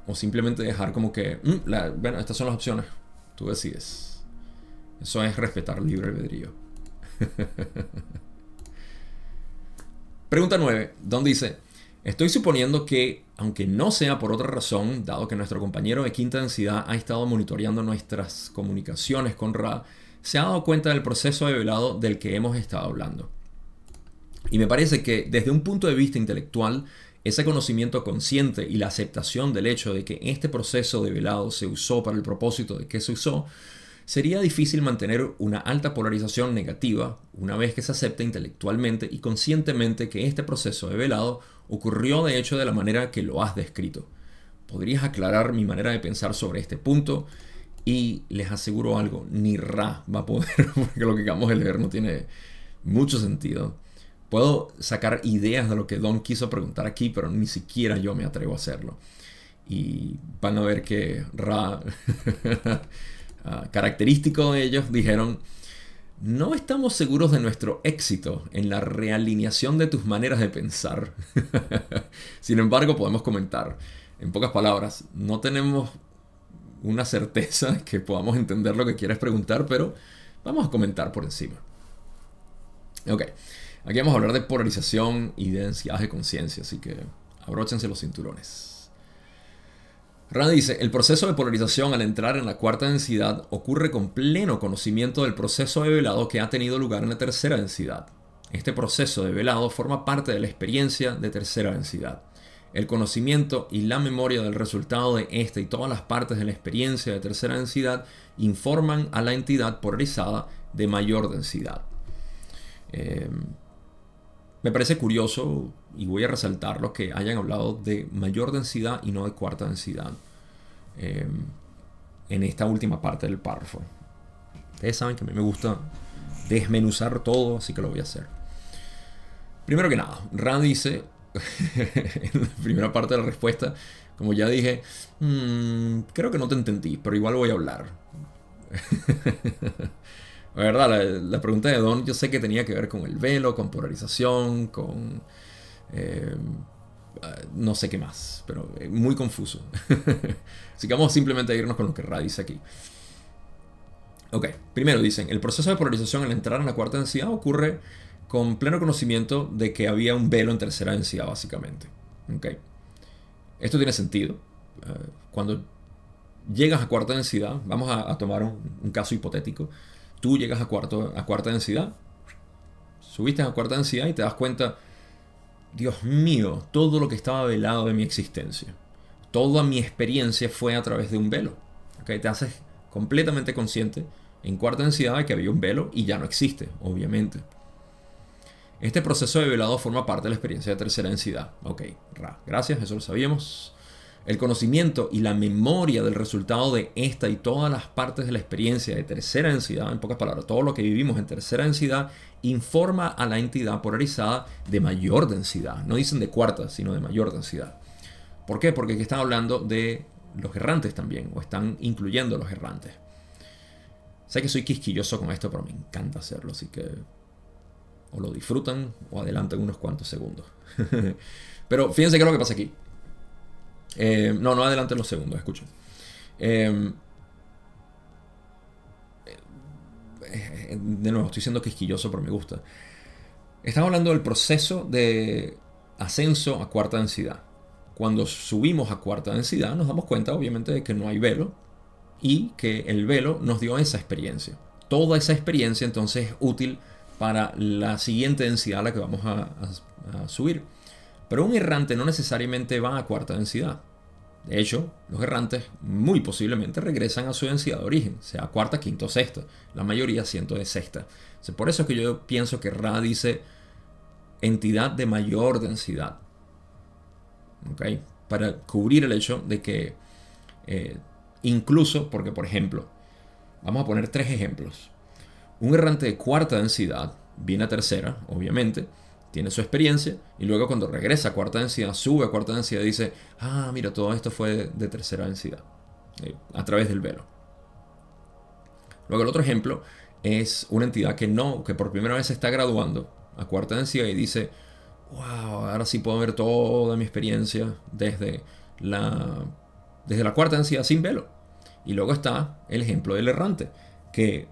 o simplemente dejar como que, mm, bueno, estas son las opciones, tú decides. Eso es respetar libre albedrío. Pregunta 9, Don dice, estoy suponiendo que, aunque no sea por otra razón, dado que nuestro compañero de quinta densidad ha estado monitoreando nuestras comunicaciones con Ra, se ha dado cuenta del proceso de velado del que hemos estado hablando. Y me parece que desde un punto de vista intelectual, ese conocimiento consciente y la aceptación del hecho de que este proceso de velado se usó para el propósito de que se usó, sería difícil mantener una alta polarización negativa una vez que se acepta intelectualmente y conscientemente que este proceso de velado ocurrió de hecho de la manera que lo has descrito. ¿Podrías aclarar mi manera de pensar sobre este punto? Y les aseguro algo, ni Ra va a poder, porque lo que acabamos de leer no tiene mucho sentido. Puedo sacar ideas de lo que Don quiso preguntar aquí, pero ni siquiera yo me atrevo a hacerlo. Y van a ver que Ra, ah, característico de ellos, dijeron, no estamos seguros de nuestro éxito en la realineación de tus maneras de pensar. Sin embargo, podemos comentar, en pocas palabras, no tenemos una certeza que podamos entender lo que quieres preguntar, pero vamos a comentar por encima. Ok. Aquí vamos a hablar de polarización y de densidad de conciencia, así que abróchense los cinturones. Rand dice, el proceso de polarización al entrar en la cuarta densidad ocurre con pleno conocimiento del proceso de velado que ha tenido lugar en la tercera densidad. Este proceso de velado forma parte de la experiencia de tercera densidad. El conocimiento y la memoria del resultado de esta y todas las partes de la experiencia de tercera densidad informan a la entidad polarizada de mayor densidad. Eh, me parece curioso y voy a resaltar lo que hayan hablado de mayor densidad y no de cuarta densidad em, en esta última parte del párrafo. Ustedes saben que a mí me gusta desmenuzar todo, así que lo voy a hacer. Primero que nada, Rand dice en la primera parte de la respuesta, como ya dije, mm, creo que no te entendí, pero igual voy a hablar. La verdad, la, pregunta de Don yo sé que tenía que ver con el velo, con polarización, con... Eh, no sé qué más, pero eh, muy confuso. Así que vamos simplemente a irnos con lo que Ra dice aquí. Ok, primero dicen, el proceso de polarización al entrar en la cuarta densidad ocurre con pleno conocimiento de que había un velo en tercera densidad, básicamente. Ok. Esto tiene sentido. Eh, cuando llegas a cuarta densidad, vamos a, tomar un caso hipotético tú llegas a, cuarta densidad, subiste a cuarta densidad y te das cuenta, Dios mío, todo lo que estaba velado de mi existencia, toda mi experiencia fue a través de un velo. ¿okay? Te haces completamente consciente en cuarta densidad de que había un velo y ya no existe, obviamente. Este proceso de velado forma parte de la experiencia de tercera densidad. Ok, gracias, eso lo sabíamos. El conocimiento y la memoria del resultado de esta y todas las partes de la experiencia de tercera densidad, en pocas palabras, todo lo que vivimos en tercera densidad, informa a la entidad polarizada de mayor densidad. No dicen de cuarta, sino de mayor densidad. ¿Por qué? Porque aquí están hablando de los errantes también, o están incluyendo los errantes. Sé que soy quisquilloso con esto, pero me encanta hacerlo, así que o lo disfrutan o adelantan unos cuantos segundos. pero fíjense qué es lo que pasa aquí. Eh, no, no adelante los segundos, escuchen. Em, eh, de nuevo, estoy siendo quisquilloso, pero me gusta. Estamos hablando del proceso de ascenso a cuarta densidad. cuando subimos a cuarta densidad nos damos cuenta obviamente de que no hay velo y que el velo nos dio esa experiencia. Toda esa experiencia entonces es útil para la siguiente densidad a la que vamos a, a subir. Pero un errante no necesariamente va a cuarta densidad. De hecho, los errantes muy posiblemente regresan a su densidad de origen, sea cuarta, quinta o sexta. La mayoría siendo de sexta. Por eso es que yo pienso que Ra dice entidad de mayor densidad. Para cubrir el hecho de que eh, incluso, porque por ejemplo, vamos a poner tres ejemplos. Un errante de cuarta densidad viene a tercera, obviamente, tiene su experiencia y luego cuando regresa a cuarta densidad, sube a cuarta densidad y dice, ah, mira, todo esto fue de, tercera densidad, eh, a través del velo. Luego el otro ejemplo es una entidad que no, que por primera vez está graduando a cuarta densidad y dice, wow, ahora sí puedo ver toda mi experiencia desde la, desde la cuarta densidad sin velo. Y luego está el ejemplo del errante, que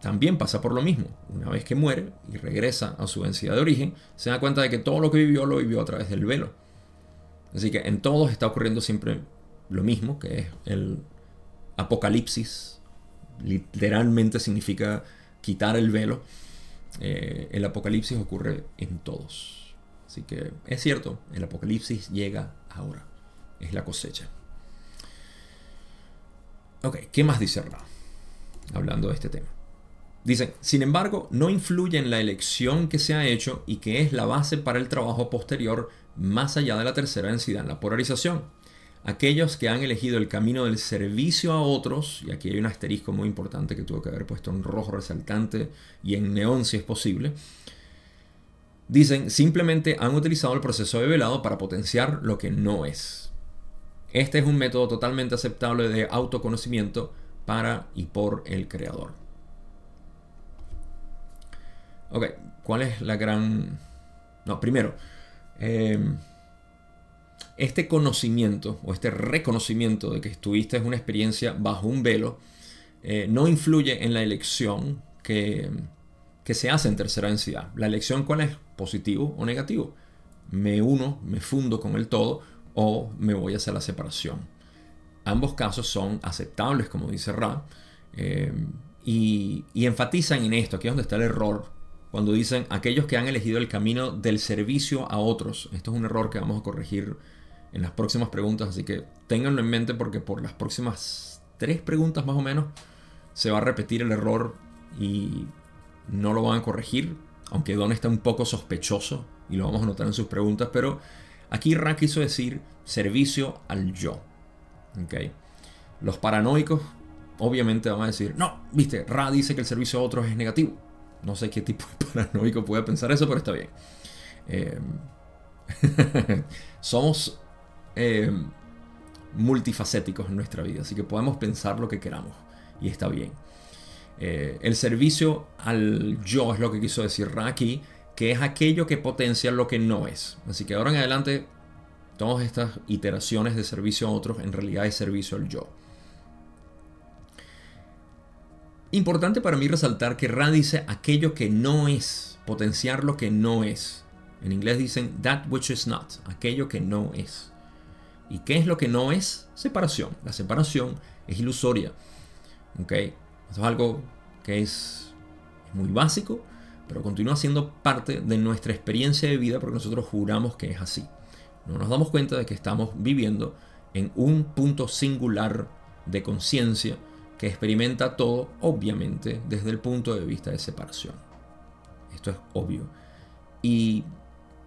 también pasa por lo mismo. Una vez que muere y regresa a su densidad de origen, se da cuenta de que todo lo que vivió lo vivió a través del velo. Así que en todos está ocurriendo siempre lo mismo, que es el apocalipsis. Literalmente significa quitar el velo. Eh, el apocalipsis ocurre en todos. Así que es cierto, el apocalipsis llega ahora. Es la cosecha. Ok, ¿qué más dice? Hablando de este tema. Dicen, sin embargo, no influye en la elección que se ha hecho y que es la base para el trabajo posterior más allá de la tercera densidad en la polarización. Aquellos que han elegido el camino del servicio a otros, y aquí hay un asterisco muy importante que tuvo que haber puesto en rojo resaltante y en neón si es posible, dicen simplemente han utilizado el proceso de velado para potenciar lo que no es. Este es un método totalmente aceptable de autoconocimiento para y por el creador. Ok, ¿cuál es la gran... No, primero, em, este conocimiento o este reconocimiento de que estuviste en una experiencia bajo un velo eh, no influye en la elección que, que se hace en tercera densidad. La elección cuál es, positivo o negativo. Me uno, me fundo con el todo o me voy hacia la separación. Ambos casos son aceptables, como dice Ra, em, y, y enfatizan en esto, aquí es donde está el error cuando dicen aquellos que han elegido el camino del servicio a otros. Esto es un error que vamos a corregir en las próximas preguntas, así que ténganlo en mente porque por las próximas tres preguntas más o menos se va a repetir el error y no lo van a corregir, aunque Don está un poco sospechoso y lo vamos a notar en sus preguntas, pero aquí Ra quiso decir servicio al yo. ¿okay? Los paranoicos obviamente van a decir, no, viste, Ra dice que el servicio a otros es negativo. No sé qué tipo de paranoico puede pensar eso, pero está bien. Em, somos em, multifacéticos en nuestra vida, así que podemos pensar lo que queramos y está bien. Eh, el servicio al yo es lo que quiso decir aquí, que es aquello que potencia lo que no es. Así que ahora en adelante, todas estas iteraciones de servicio a otros en realidad es servicio al yo. Importante para mí resaltar que Ra dice aquello que no es, potenciar lo que no es. En inglés dicen that which is not, aquello que no es. ¿Y qué es lo que no es? Separación. La separación es ilusoria. ¿Ok? Esto es algo que es muy básico, pero continúa siendo parte de nuestra experiencia de vida porque nosotros juramos que es así. No nos damos cuenta de que estamos viviendo en un punto singular de conciencia que experimenta todo, obviamente, desde el punto de vista de separación. Esto es obvio. Y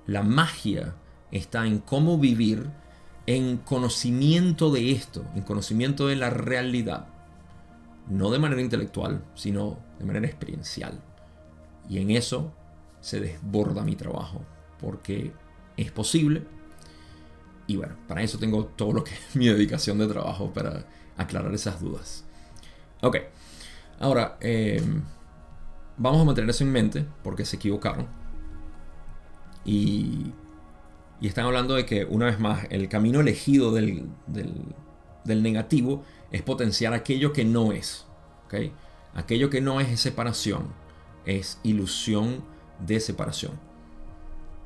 la magia está en cómo vivir en conocimiento de esto, en conocimiento de la realidad. No de manera intelectual, sino de manera experiencial. Y en eso se desborda mi trabajo, porque es posible. Y bueno, para eso tengo todo lo que es mi dedicación de trabajo para aclarar esas dudas. Ok. Ahora, em, vamos a mantener eso en mente porque se equivocaron. Y, están hablando de que, una vez más, el camino elegido del, del, negativo es potenciar aquello que no es. ¿okay? Aquello que no es separación, es ilusión de separación.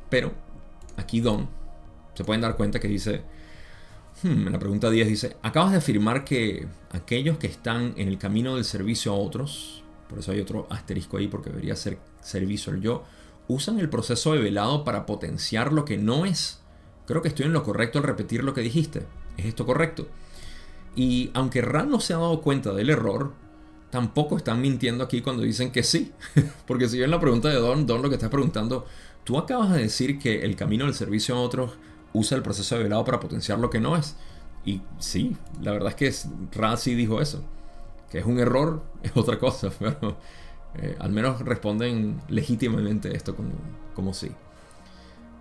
Pero aquí Don se pueden dar cuenta que dice, Hmm, la pregunta 10 dice, acabas de afirmar que aquellos que están en el camino del servicio a otros, por eso hay otro asterisco ahí porque debería ser servicio al yo, usan el proceso de velado para potenciar lo que no es. Creo que estoy en lo correcto al repetir lo que dijiste. ¿Es esto correcto? Y aunque Rand no se ha dado cuenta del error, tampoco están mintiendo aquí cuando dicen que sí. Porque si ven la pregunta de Don, Don lo que está preguntando, tú acabas de decir que el camino del servicio a otros usa el proceso de velado para potenciar lo que no es. Y sí, la verdad es que Rand sí dijo eso. Que es un error, es otra cosa, pero eh, al menos responden legítimamente esto como, como sí.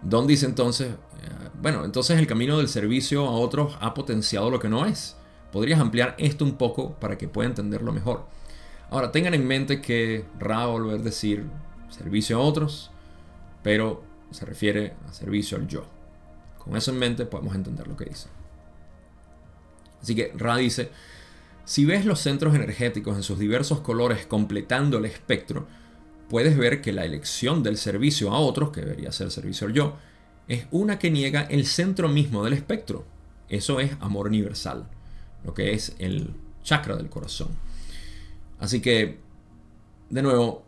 Don dice entonces, eh, bueno, entonces el camino del servicio a otros ha potenciado lo que no es. Podrías ampliar esto un poco para que pueda entenderlo mejor. Ahora, tengan en mente que Ra volver a decir servicio a otros, pero se refiere a servicio al yo. Con eso en mente podemos entender lo que dice. Así que Ra dice, si ves los centros energéticos en sus diversos colores completando el espectro, puedes ver que la elección del servicio a otros, que debería ser servicio al yo, es una que niega el centro mismo del espectro. Eso es amor universal, lo que es el chakra del corazón. Así que, de nuevo,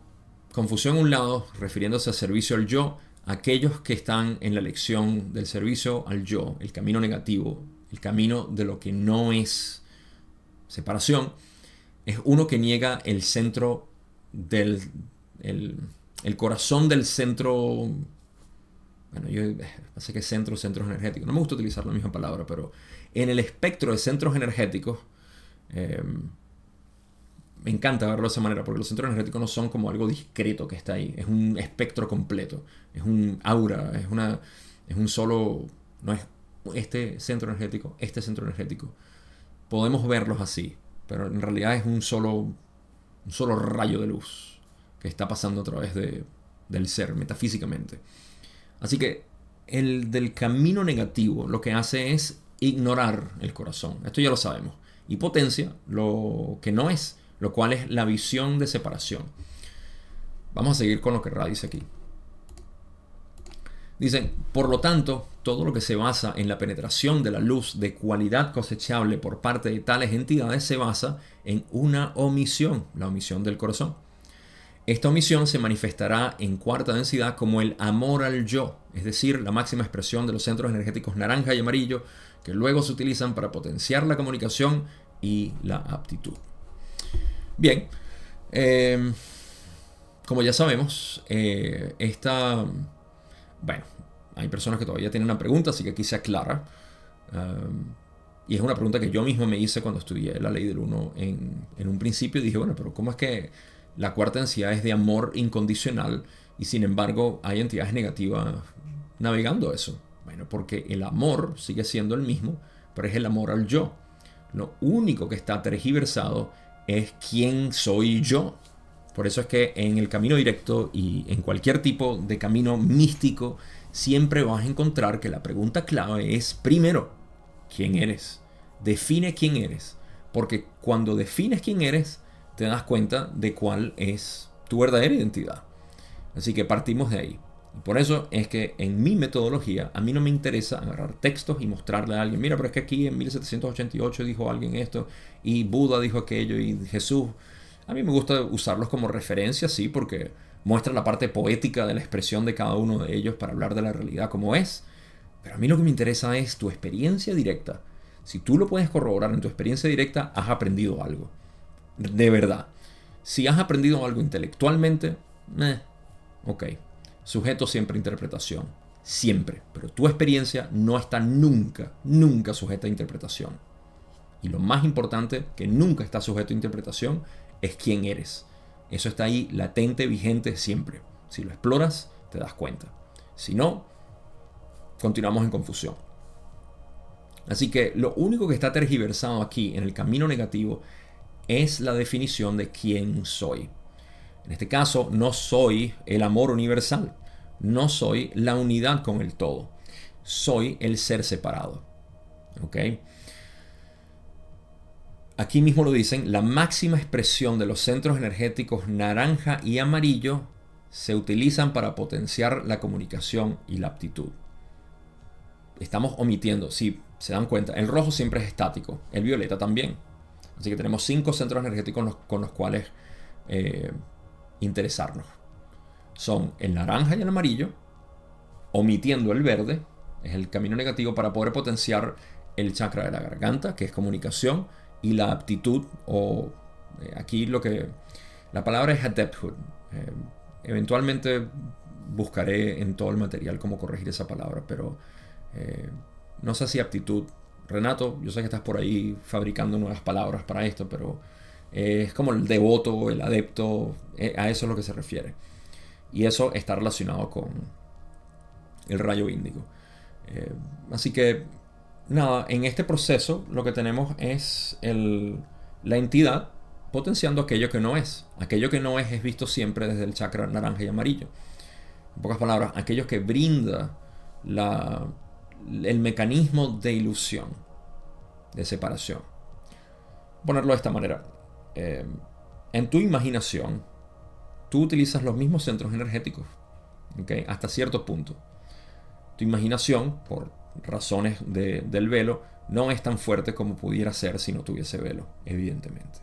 confusión a un lado, refiriéndose a servicio al yo, aquellos que están en la elección del servicio al yo, el camino negativo, el camino de lo que no es separación, es uno que niega el centro del el, corazón del centro. Bueno, yo sé que centro, centros energéticos. No me gusta utilizar la misma palabra, pero en el espectro de centros energéticos. Em, me encanta verlo de esa manera, porque los centros energéticos no son como algo discreto que está ahí, es un espectro completo, es un aura, es, una, es un solo, no es este centro energético, este centro energético podemos verlos así, pero en realidad es un solo, un solo rayo de luz que está pasando a través de, del ser, metafísicamente. Así que el del camino negativo lo que hace es ignorar el corazón. Esto ya lo sabemos. Y potencia lo que no es, lo cual es la visión de separación. Vamos a seguir con lo que Ra dice aquí. Dicen, por lo tanto, todo lo que se basa en la penetración de la luz de cualidad cosechable por parte de tales entidades se basa en una omisión, la omisión del corazón. Esta omisión se manifestará en cuarta densidad como el amor al yo, es decir, la máxima expresión de los centros energéticos naranja y amarillo que luego se utilizan para potenciar la comunicación y la aptitud. Bien, em, como ya sabemos, eh, esta bueno, hay personas que todavía tienen una pregunta, así que aquí se aclara. y es una pregunta que yo mismo me hice cuando estudié la ley del uno en, en un principio. Dije, bueno, pero ¿cómo es que la cuarta densidad es de amor incondicional y sin embargo hay entidades negativas navegando eso? Bueno, porque el amor sigue siendo el mismo, pero es el amor al yo. Lo único que está tergiversado es quién soy yo. Por eso es que en el camino directo y en cualquier tipo de camino místico, siempre vas a encontrar que la pregunta clave es, primero, ¿quién eres? Define quién eres. Porque cuando defines quién eres, te das cuenta de cuál es tu verdadera identidad. Así que partimos de ahí. Por eso es que en mi metodología a mí no me interesa agarrar textos y mostrarle a alguien, mira, pero es que aquí en 1788 dijo alguien esto y Buda dijo aquello y Jesús a mí me gusta usarlos como referencia, sí, porque muestran la parte poética de la expresión de cada uno de ellos para hablar de la realidad como es. Pero a mí lo que me interesa es tu experiencia directa. Si tú lo puedes corroborar en tu experiencia directa, has aprendido algo. De verdad. Si has aprendido algo intelectualmente, eh, ok. Sujeto siempre a interpretación. Siempre. Pero tu experiencia no está nunca, nunca sujeta a interpretación. Y lo más importante, que nunca está sujeto a interpretación, es quién eres. Eso está ahí latente, vigente siempre. Si lo exploras, te das cuenta. Si no, continuamos en confusión. Así que lo único que está tergiversado aquí en el camino negativo es la definición de quién soy. En este caso, no soy el amor universal. No soy la unidad con el todo. Soy el ser separado. ¿Ok? Aquí mismo lo dicen, la máxima expresión de los centros energéticos naranja y amarillo se utilizan para potenciar la comunicación y la aptitud. Estamos omitiendo, sí, se dan cuenta, el rojo siempre es estático, el violeta también. Así que tenemos cinco centros energéticos con los, cuales eh, interesarnos. Son el naranja y el amarillo, omitiendo el verde, es el camino negativo para poder potenciar el chakra de la garganta, que es comunicación, y la aptitud, o eh, aquí lo que... La palabra es adepthood. Eh, eventualmente buscaré en todo el material cómo corregir esa palabra, pero no sé si aptitud. Renato, yo sé que estás por ahí fabricando nuevas palabras para esto, pero es como el devoto, el adepto, eh, a eso es lo que se refiere. Y eso está relacionado con el rayo índigo. Eh, así que, nada, en este proceso lo que tenemos es la entidad potenciando aquello que no es. Aquello que no es es visto siempre desde el chakra naranja y amarillo. En pocas palabras, aquello que brinda la el mecanismo de ilusión, de separación. Ponerlo de esta manera. Eh, en tu imaginación, tú utilizas los mismos centros energéticos, hasta cierto punto. Tu imaginación, por razones del velo, no es tan fuerte como pudiera ser si no tuviese velo, evidentemente.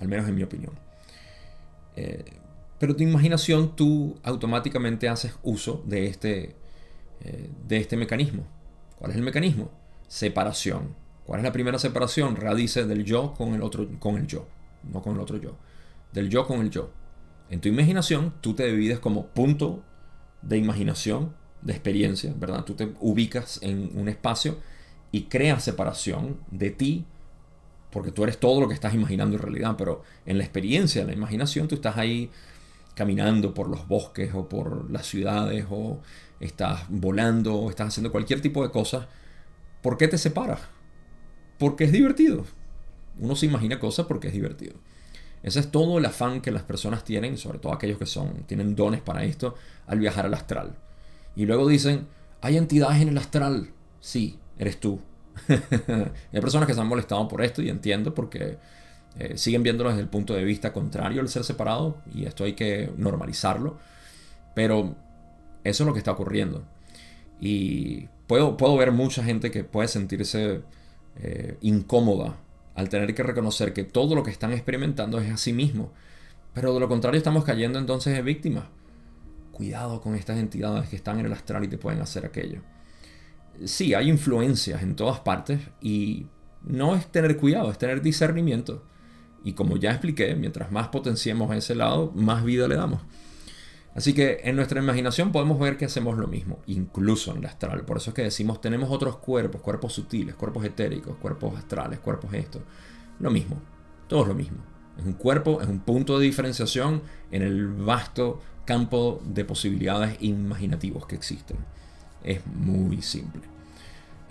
Al menos en mi opinión. Eh, pero tu imaginación, tú automáticamente haces uso de este eh, de este mecanismo. ¿Cuál es el mecanismo? Separación. ¿Cuál es la primera separación? Radice del yo con el otro, con el yo, no con el otro yo. Del yo con el yo. En tu imaginación, tú te divides como punto de imaginación, de experiencia, ¿verdad? Tú te ubicas en un espacio y creas separación de ti, porque tú eres todo lo que estás imaginando en realidad, pero en la experiencia, en la imaginación, tú estás ahí caminando por los bosques o por las ciudades o estás volando o estás haciendo cualquier tipo de cosas, ¿por qué te separas? Porque es divertido. Uno se imagina cosas porque es divertido. Ese es todo el afán que las personas tienen, sobre todo aquellos que son, tienen dones para esto, al viajar al astral. Y luego dicen, hay entidades en el astral. Sí, eres tú. hay personas que se han molestado por esto y entiendo porque eh, siguen viéndolo desde el punto de vista contrario al ser separado y esto hay que normalizarlo. Pero eso es lo que está ocurriendo. Y puedo, puedo ver mucha gente que puede sentirse eh, incómoda al tener que reconocer que todo lo que están experimentando es a sí mismo. Pero de lo contrario estamos cayendo entonces en víctimas. Cuidado con estas entidades que están en el astral y te pueden hacer aquello. Sí, hay influencias en todas partes y no es tener cuidado, es tener discernimiento. Y como ya expliqué, mientras más potenciemos ese lado, más vida le damos. Así que en nuestra imaginación podemos ver que hacemos lo mismo, incluso en el astral. Por eso es que decimos tenemos otros cuerpos, cuerpos sutiles, cuerpos etéricos, cuerpos astrales, cuerpos esto. Lo mismo, todo es lo mismo. Es un cuerpo, es un punto de diferenciación en el vasto campo de posibilidades imaginativos que existen. Es muy simple.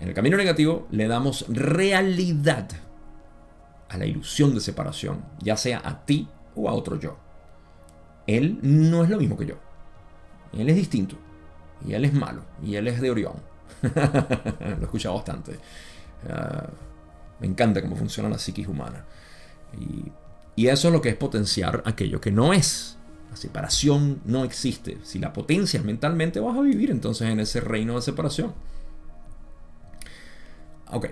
En el camino negativo le damos realidad a la ilusión de separación, ya sea a ti o a otro yo. Él no es lo mismo que yo. Él es distinto. Y él es malo. Y él es de Orión. lo he escuchado bastante. Ah, me encanta cómo funciona la psiquis humana. Y, y eso es lo que es potenciar aquello que no es. La separación no existe. Si la potencias mentalmente vas a vivir entonces en ese reino de separación. Ok.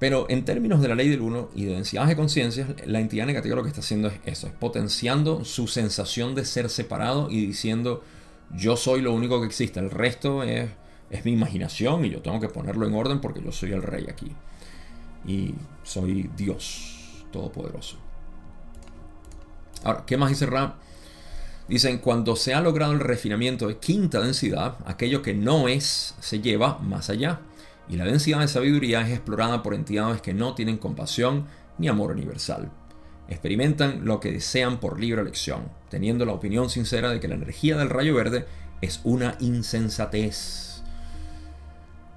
Pero en términos de la ley del 1 y de densidad de conciencias, la entidad negativa lo que está haciendo es eso, es potenciando su sensación de ser separado y diciendo yo soy lo único que existe, el resto es, es mi imaginación y yo tengo que ponerlo en orden porque yo soy el rey aquí. Y soy Dios Todopoderoso. Ahora, ¿qué más dice Ra? Dicen, cuando se ha logrado el refinamiento de quinta densidad, aquello que no es se lleva más allá y la densidad de sabiduría es explorada por entidades que no tienen compasión ni amor universal. Experimentan lo que desean por libre elección, teniendo la opinión sincera de que la energía del rayo verde es una insensatez.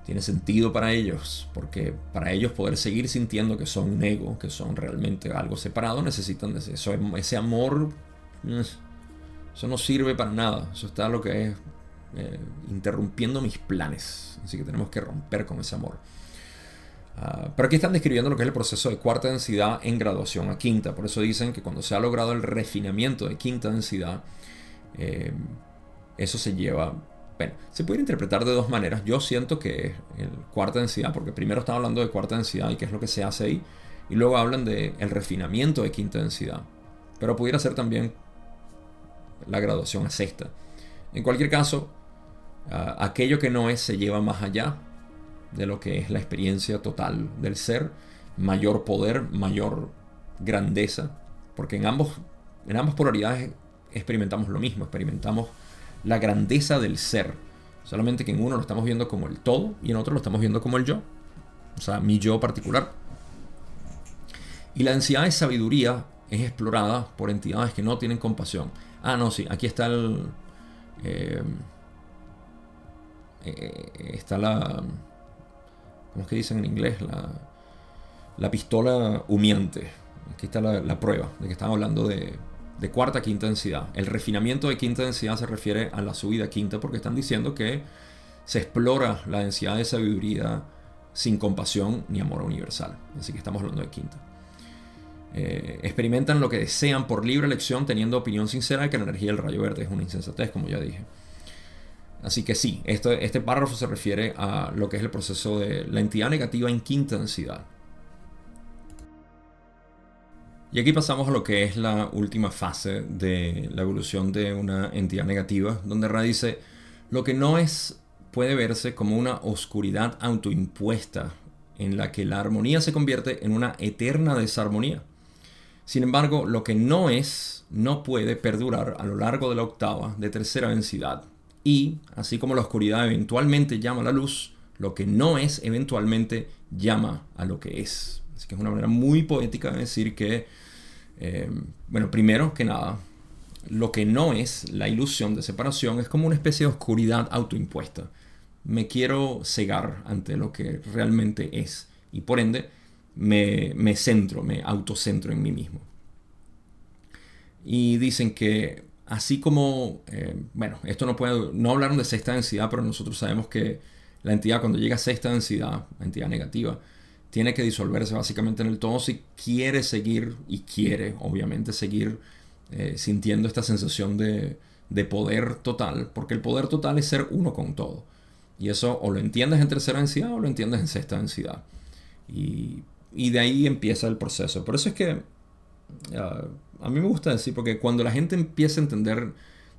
Tiene sentido para ellos, porque para ellos poder seguir sintiendo que son un ego, que son realmente algo separado, necesitan ese, amor. Mm, eso no sirve para nada. Eso está lo que es eh, interrumpiendo mis planes. Así que tenemos que romper con ese amor. Ah, pero aquí están describiendo lo que es el proceso de cuarta densidad en graduación a quinta. Por eso dicen que cuando se ha logrado el refinamiento de quinta densidad, eh, eso se lleva Bueno, se puede interpretar de dos maneras. Yo siento que es el cuarta densidad, porque primero estaba hablando de cuarta densidad y qué es lo que se hace ahí, y luego hablan de el refinamiento de quinta densidad. Pero pudiera ser también la graduación a sexta. En cualquier caso, aquello que no es se lleva más allá de lo que es la experiencia total del ser, mayor poder, mayor grandeza, porque en, ambos, en ambas polaridades experimentamos lo mismo, experimentamos la grandeza del ser, solamente que en uno lo estamos viendo como el todo y en otro lo estamos viendo como el yo, o sea, mi yo particular. Y la densidad de sabiduría es explorada por entidades que no tienen compasión. Ah, no, sí, aquí está el... Eh, eh, está la... ¿Cómo es que dicen en inglés? La, la pistola humiente. Aquí está la, prueba de que estamos hablando de, de cuarta quinta densidad. El refinamiento de quinta densidad se refiere a la subida quinta porque están diciendo que se explora la densidad de sabiduría sin compasión ni amor universal. Así que estamos hablando de quinta. Eh, experimentan lo que desean por libre elección teniendo opinión sincera de que la energía del rayo verde es una insensatez, como ya dije. Así que sí, este, párrafo se refiere a lo que es el proceso de la entidad negativa en quinta densidad. Y aquí pasamos a lo que es la última fase de la evolución de una entidad negativa, donde Ra dice, lo que no es puede verse como una oscuridad autoimpuesta en la que la armonía se convierte en una eterna desarmonía. Sin embargo, lo que no es no puede perdurar a lo largo de la octava de tercera densidad. Y, así como la oscuridad eventualmente llama a la luz, lo que no es eventualmente llama a lo que es. Así que es una manera muy poética de decir que eh, bueno, primero que nada, lo que no es la ilusión de separación es como una especie de oscuridad autoimpuesta. Me quiero cegar ante lo que realmente es y por ende me, centro, me autocentro en mí mismo. Y dicen que así como, eh, bueno, esto no puede, no hablaron de sexta densidad, pero nosotros sabemos que la entidad cuando llega a sexta densidad, entidad negativa, tiene que disolverse básicamente en el todo si quiere seguir y quiere obviamente seguir eh, sintiendo esta sensación de, poder total, porque el poder total es ser uno con todo. Y eso o lo entiendes en tercera densidad o lo entiendes en sexta densidad. Y, de ahí empieza el proceso. Por eso es que ah, a mí me gusta decir, porque cuando la gente empieza a entender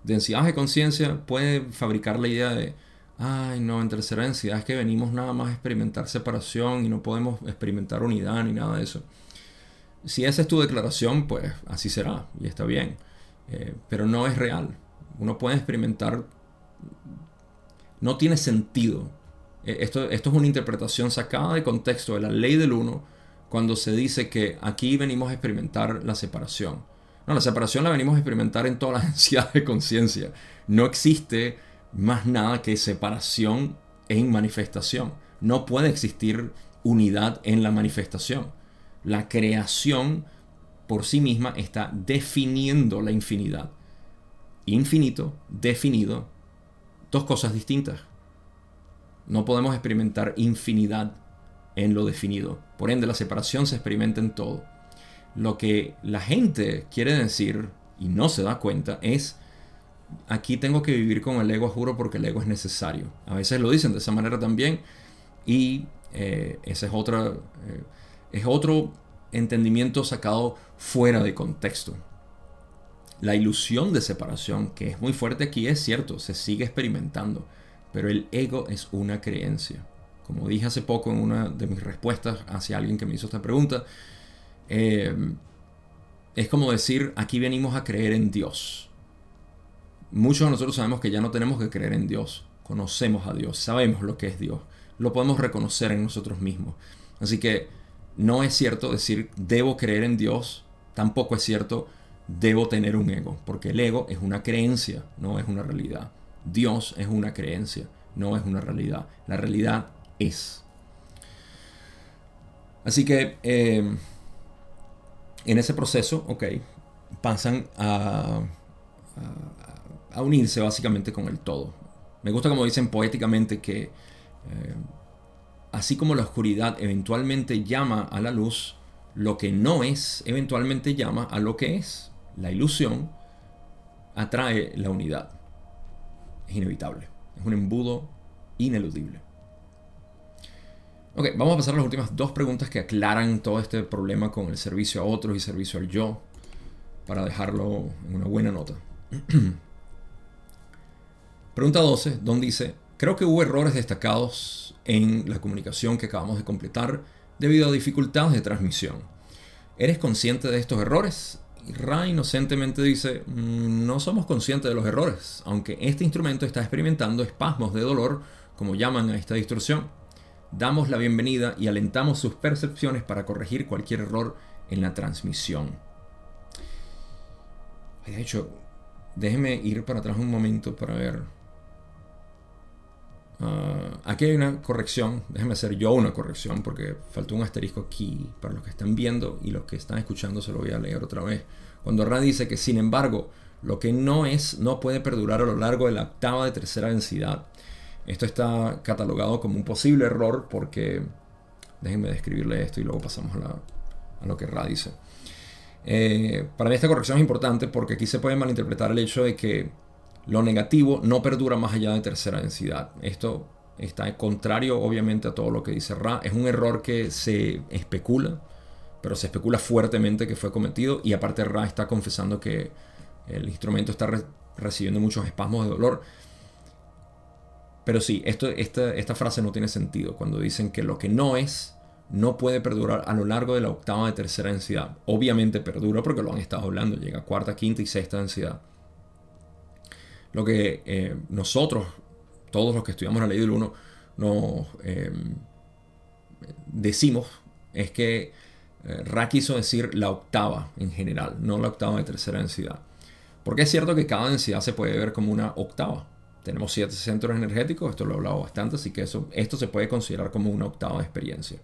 densidades de conciencia, puede fabricar la idea de, ay no, en tercera densidad es que venimos nada más a experimentar separación y no podemos experimentar unidad ni nada de eso. Si esa es tu declaración, pues así será y está bien. Eh, pero no es real. Uno puede experimentar... No tiene sentido. E, esto, esto es una interpretación sacada de contexto de la ley del uno cuando se dice que aquí venimos a experimentar la separación. No, la separación la venimos a experimentar en todas las densidades de conciencia. No existe más nada que separación en manifestación. No puede existir unidad en la manifestación. La creación por sí misma está definiendo la infinidad. Infinito, definido, dos cosas distintas. No podemos experimentar infinidad en lo definido. Por ende, la separación se experimenta en todo. Lo que la gente quiere decir y no se da cuenta es aquí tengo que vivir con el ego, juro, porque el ego es necesario. A veces lo dicen de esa manera también. Y eh, ese es, otra, eh, es otro entendimiento sacado fuera de contexto. La ilusión de separación, que es muy fuerte aquí, es cierto, se sigue experimentando, pero el ego es una creencia. Como dije hace poco en una de mis respuestas hacia alguien que me hizo esta pregunta, eh, es como decir, aquí venimos a creer en Dios. Muchos de nosotros sabemos que ya no tenemos que creer en Dios. Conocemos a Dios, sabemos lo que es Dios. Lo podemos reconocer en nosotros mismos. Así que no es cierto decir debo creer en Dios. Tampoco es cierto debo tener un ego. Porque el ego es una creencia, no es una realidad. Dios es una creencia, no es una realidad. La realidad es. Así que eh, en ese proceso, ok, pasan a a unirse básicamente con el todo. Me gusta como dicen poéticamente que eh, así como la oscuridad eventualmente llama a la luz, lo que no es eventualmente llama a lo que es. La ilusión atrae la unidad. Es inevitable. Es un embudo ineludible. Ok, vamos a pasar a las últimas dos preguntas que aclaran todo este problema con el servicio a otros y servicio al yo, para dejarlo en una buena nota. Pregunta 12, Don dice, creo que hubo errores destacados en la comunicación que acabamos de completar debido a dificultades de transmisión. ¿Eres consciente de estos errores? Y Ra inocentemente dice, mm, no somos conscientes de los errores, aunque este instrumento está experimentando espasmos de dolor, como llaman a esta distorsión. Damos la bienvenida y alentamos sus percepciones para corregir cualquier error en la transmisión. De hecho, déjeme ir para atrás un momento para ver. Ah, aquí hay una corrección, déjeme hacer yo una corrección porque faltó un asterisco aquí para los que están viendo y los que están escuchando se lo voy a leer otra vez. Cuando Ra dice que sin embargo lo que no es no puede perdurar a lo largo de la octava de tercera densidad. Esto está catalogado como un posible error porque déjenme describirle esto y luego pasamos a, lo que Ra dice. Eh, para mí esta corrección es importante porque aquí se puede malinterpretar el hecho de que lo negativo no perdura más allá de tercera densidad. Esto está contrario obviamente a todo lo que dice Ra. Es un error que se especula, pero se especula fuertemente que fue cometido y aparte Ra está confesando que el instrumento está recibiendo muchos espasmos de dolor. Pero sí, esta frase no tiene sentido cuando dicen que lo que no es no puede perdurar a lo largo de la octava de tercera densidad. Obviamente perdura porque lo han estado hablando, llega a cuarta, quinta y sexta densidad. Lo que eh, nosotros, todos los que estudiamos la ley del 1, nos em, decimos es que eh, Ra quiso decir la octava en general, no la octava de tercera densidad. Porque es cierto que cada densidad se puede ver como una octava. Tenemos siete centros energéticos, esto lo he hablado bastante, así que eso, esto se puede considerar como una octava experiencia.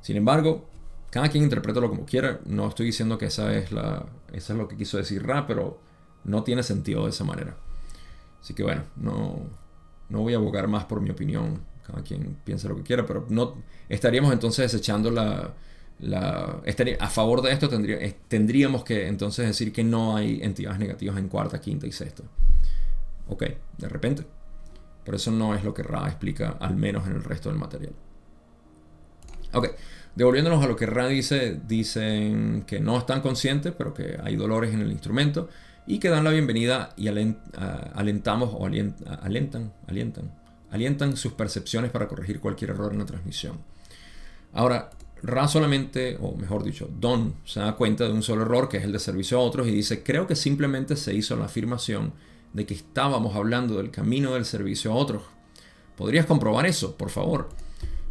Sin embargo, cada quien interpreta como quiera. No estoy diciendo que esa es, la, es lo que quiso decir Ra, pero no tiene sentido de esa manera. Así que bueno, no, no voy a abogar más por mi opinión. Cada quien piensa lo que quiera, pero no estaríamos entonces desechando la, la a favor de esto tendría, tendríamos que entonces decir que no hay entidades negativas en cuarta, quinta y sexta. Ok, de repente. Pero eso no es lo que Ra explica, al menos en el resto del material. Ok, devolviéndonos a lo que Ra dice, dicen que no están conscientes, pero que hay dolores en el instrumento y que dan la bienvenida y alentamos o alientan, alientan, alientan sus percepciones para corregir cualquier error en la transmisión. Ahora, Ra solamente, o mejor dicho, Don se da cuenta de un solo error que es el de servicio a otros y dice, creo que simplemente se hizo la afirmación de que estábamos hablando del camino del servicio a otros. ¿Podrías comprobar eso, por favor?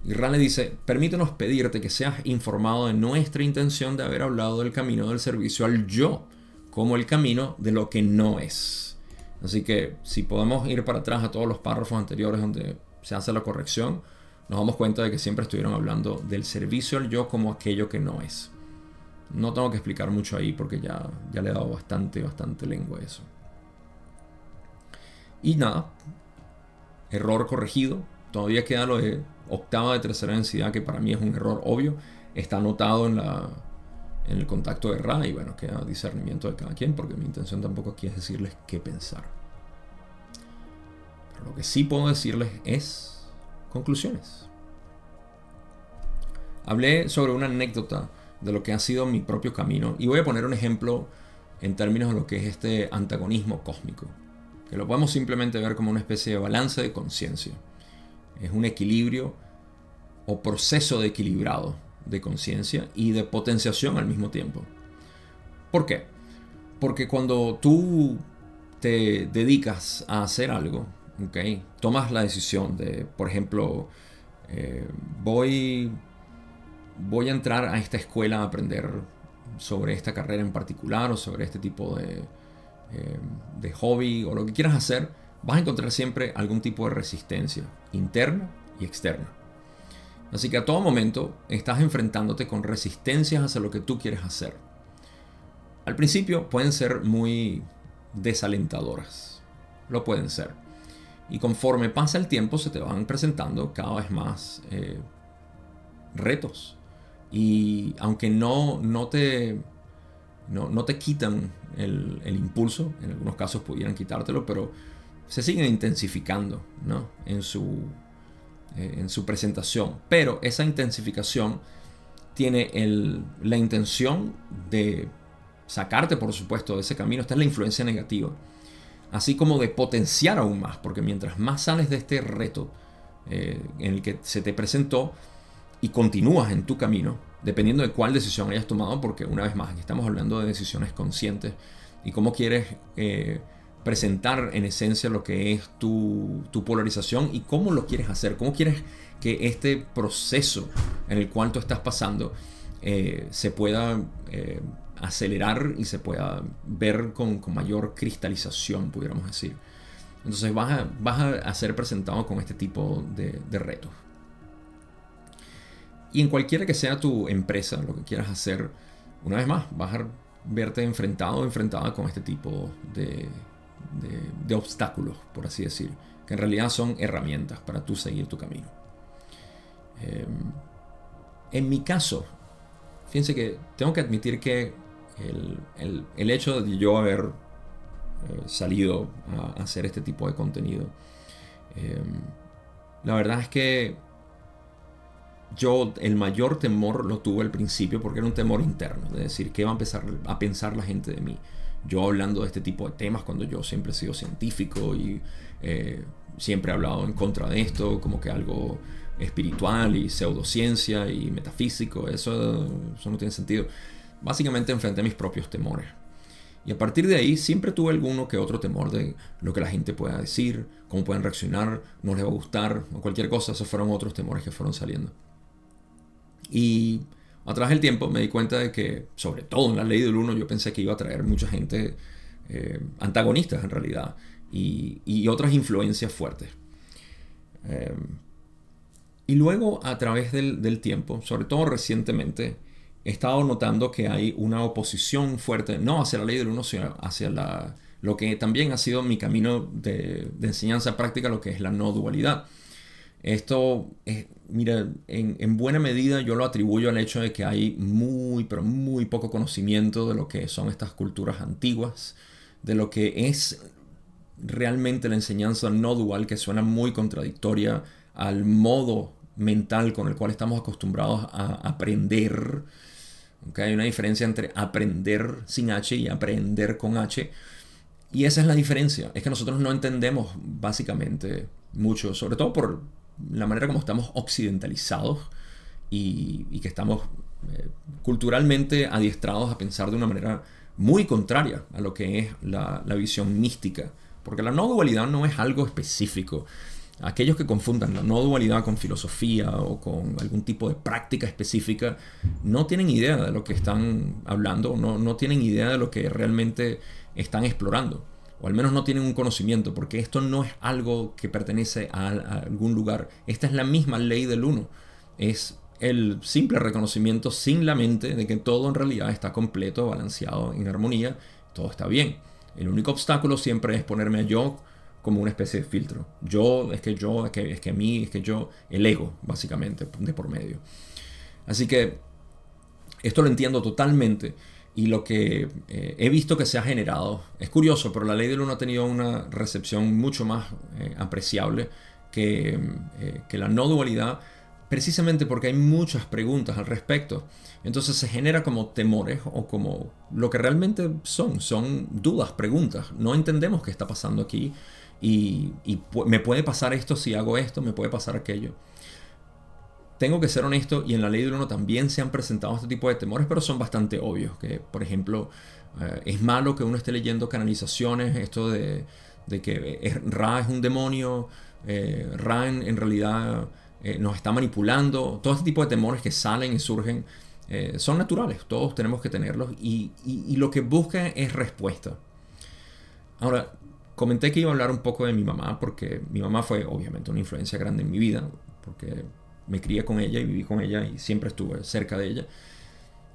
Y Ran le dice, permítenos pedirte que seas informado de nuestra intención de haber hablado del camino del servicio al yo, como el camino de lo que no es. Así que si podemos ir para atrás a todos los párrafos anteriores donde se hace la corrección, nos damos cuenta de que siempre estuvieron hablando del servicio al yo como aquello que no es. No tengo que explicar mucho ahí porque ya, ya le he dado bastante, bastante lengua a eso. Y nada, error corregido. Todavía queda lo de octava de tercera densidad, que para mí es un error obvio, está anotado en, el contacto de Ra y bueno, queda discernimiento de cada quien, porque mi intención tampoco aquí es decirles qué pensar. Pero lo que sí puedo decirles es conclusiones. Hablé sobre una anécdota de lo que ha sido mi propio camino y voy a poner un ejemplo en términos de lo que es este antagonismo cósmico, que lo podemos simplemente ver como una especie de balance de conciencia es un equilibrio o proceso de equilibrado de conciencia y de potenciación al mismo tiempo. ¿Por qué? Porque cuando tú te dedicas a hacer algo, tomas la decisión de, por ejemplo, eh, voy, voy a entrar a esta escuela a aprender sobre esta carrera en particular o sobre este tipo de, eh, de hobby o lo que quieras hacer, vas a encontrar siempre algún tipo de resistencia interna y externa. Así que a todo momento estás enfrentándote con resistencias hacia lo que tú quieres hacer. Al principio pueden ser muy desalentadoras. Lo pueden ser. Y conforme pasa el tiempo se te van presentando cada vez más eh, retos. Y aunque no, no, te, no, te quitan el, el impulso, en algunos casos pudieran quitártelo, pero se siguen intensificando ¿no? en, su, eh, en su presentación. Pero esa intensificación tiene la intención de sacarte, por supuesto, de ese camino. Esta es la influencia negativa. Así como de potenciar aún más, porque mientras más sales de este reto eh, en el que se te presentó y continúas en tu camino, dependiendo de cuál decisión hayas tomado, porque una vez más, aquí estamos hablando de decisiones conscientes y cómo quieres eh, presentar en esencia lo que es tu, polarización y cómo lo quieres hacer, cómo quieres que este proceso en el cual tú estás pasando eh, se pueda eh, acelerar y se pueda ver con, mayor cristalización, pudiéramos decir. Entonces vas a, vas a ser presentado con este tipo de, de retos. Y en cualquiera que sea tu empresa, lo que quieras hacer, una vez más, vas a verte enfrentado o enfrentada con este tipo de, de, obstáculos, por así decir, que en realidad son herramientas para tú seguir tu camino. Em, en mi caso, fíjense que tengo que admitir que el, hecho de yo haber eh, salido a hacer este tipo de contenido, em, la verdad es que yo el mayor temor lo tuve al principio porque era un temor interno, de decir, ¿qué va a empezar a pensar la gente de mí? yo hablando de este tipo de temas cuando yo siempre he sido científico y eh, siempre he hablado en contra de esto, como que algo espiritual y pseudociencia y metafísico, eso, eso no tiene sentido. Básicamente enfrenté mis propios temores. Y a partir de ahí siempre tuve alguno que otro temor de lo que la gente pueda decir, cómo pueden reaccionar, no les va a gustar o cualquier cosa. Esos fueron otros temores que fueron saliendo. Y a través del tiempo me di cuenta de que, sobre todo en la ley del uno, yo pensé que iba a traer mucha gente eh, antagonistas en realidad y, otras influencias fuertes. Eh, y luego a través del, tiempo, sobre todo recientemente, he estado notando que hay una oposición fuerte, no hacia la ley del uno, sino hacia la, lo que también ha sido mi camino de, de enseñanza práctica, lo que es la no dualidad. Esto, mira, en, buena medida yo lo atribuyo al hecho de que hay muy, pero muy poco conocimiento de lo que son estas culturas antiguas, de lo que es realmente la enseñanza no dual que suena muy contradictoria al modo mental con el cual estamos acostumbrados a aprender. Hay una diferencia entre aprender sin H y aprender con H. Y esa es la diferencia. Es que nosotros no entendemos básicamente mucho, sobre todo por la manera como estamos occidentalizados y, que estamos eh, culturalmente adiestrados a pensar de una manera muy contraria a lo que es la, visión mística. Porque la no dualidad no es algo específico. Aquellos que confundan la no dualidad con filosofía o con algún tipo de práctica específica no tienen idea de lo que están hablando, no, no tienen idea de lo que realmente están explorando o al menos no tienen un conocimiento, porque esto no es algo que pertenece a, algún lugar. Esta es la misma ley del uno. Es el simple reconocimiento sin la mente de que todo en realidad está completo, balanceado, en armonía, todo está bien. El único obstáculo siempre es ponerme a yo como una especie de filtro. Yo, es que yo, es que, es que mí, es que yo, el ego, básicamente, de por medio. Así que esto lo entiendo totalmente y lo que eh, he visto que se ha generado es curioso, pero la ley del uno ha tenido una recepción mucho más eh, apreciable que, eh, que, la no dualidad, precisamente porque hay muchas preguntas al respecto. Entonces se genera como temores o como lo que realmente son, son dudas, preguntas. No entendemos qué está pasando aquí y me puede pasar esto si hago esto, me puede pasar aquello tengo que ser honesto y en la ley del uno también se han presentado este tipo de temores, pero son bastante obvios. Que, por ejemplo, eh, es malo que uno esté leyendo canalizaciones, esto de, que Ra es un demonio, eh, Ra en, realidad eh, nos está manipulando. Todo este tipo de temores que salen y surgen son naturales, todos tenemos que tenerlos y, y lo que busca es respuesta. Ahora, comenté que iba a hablar un poco de mi mamá, porque mi mamá fue obviamente una influencia grande en mi vida, porque me crié con ella y viví con ella y siempre estuve cerca de ella.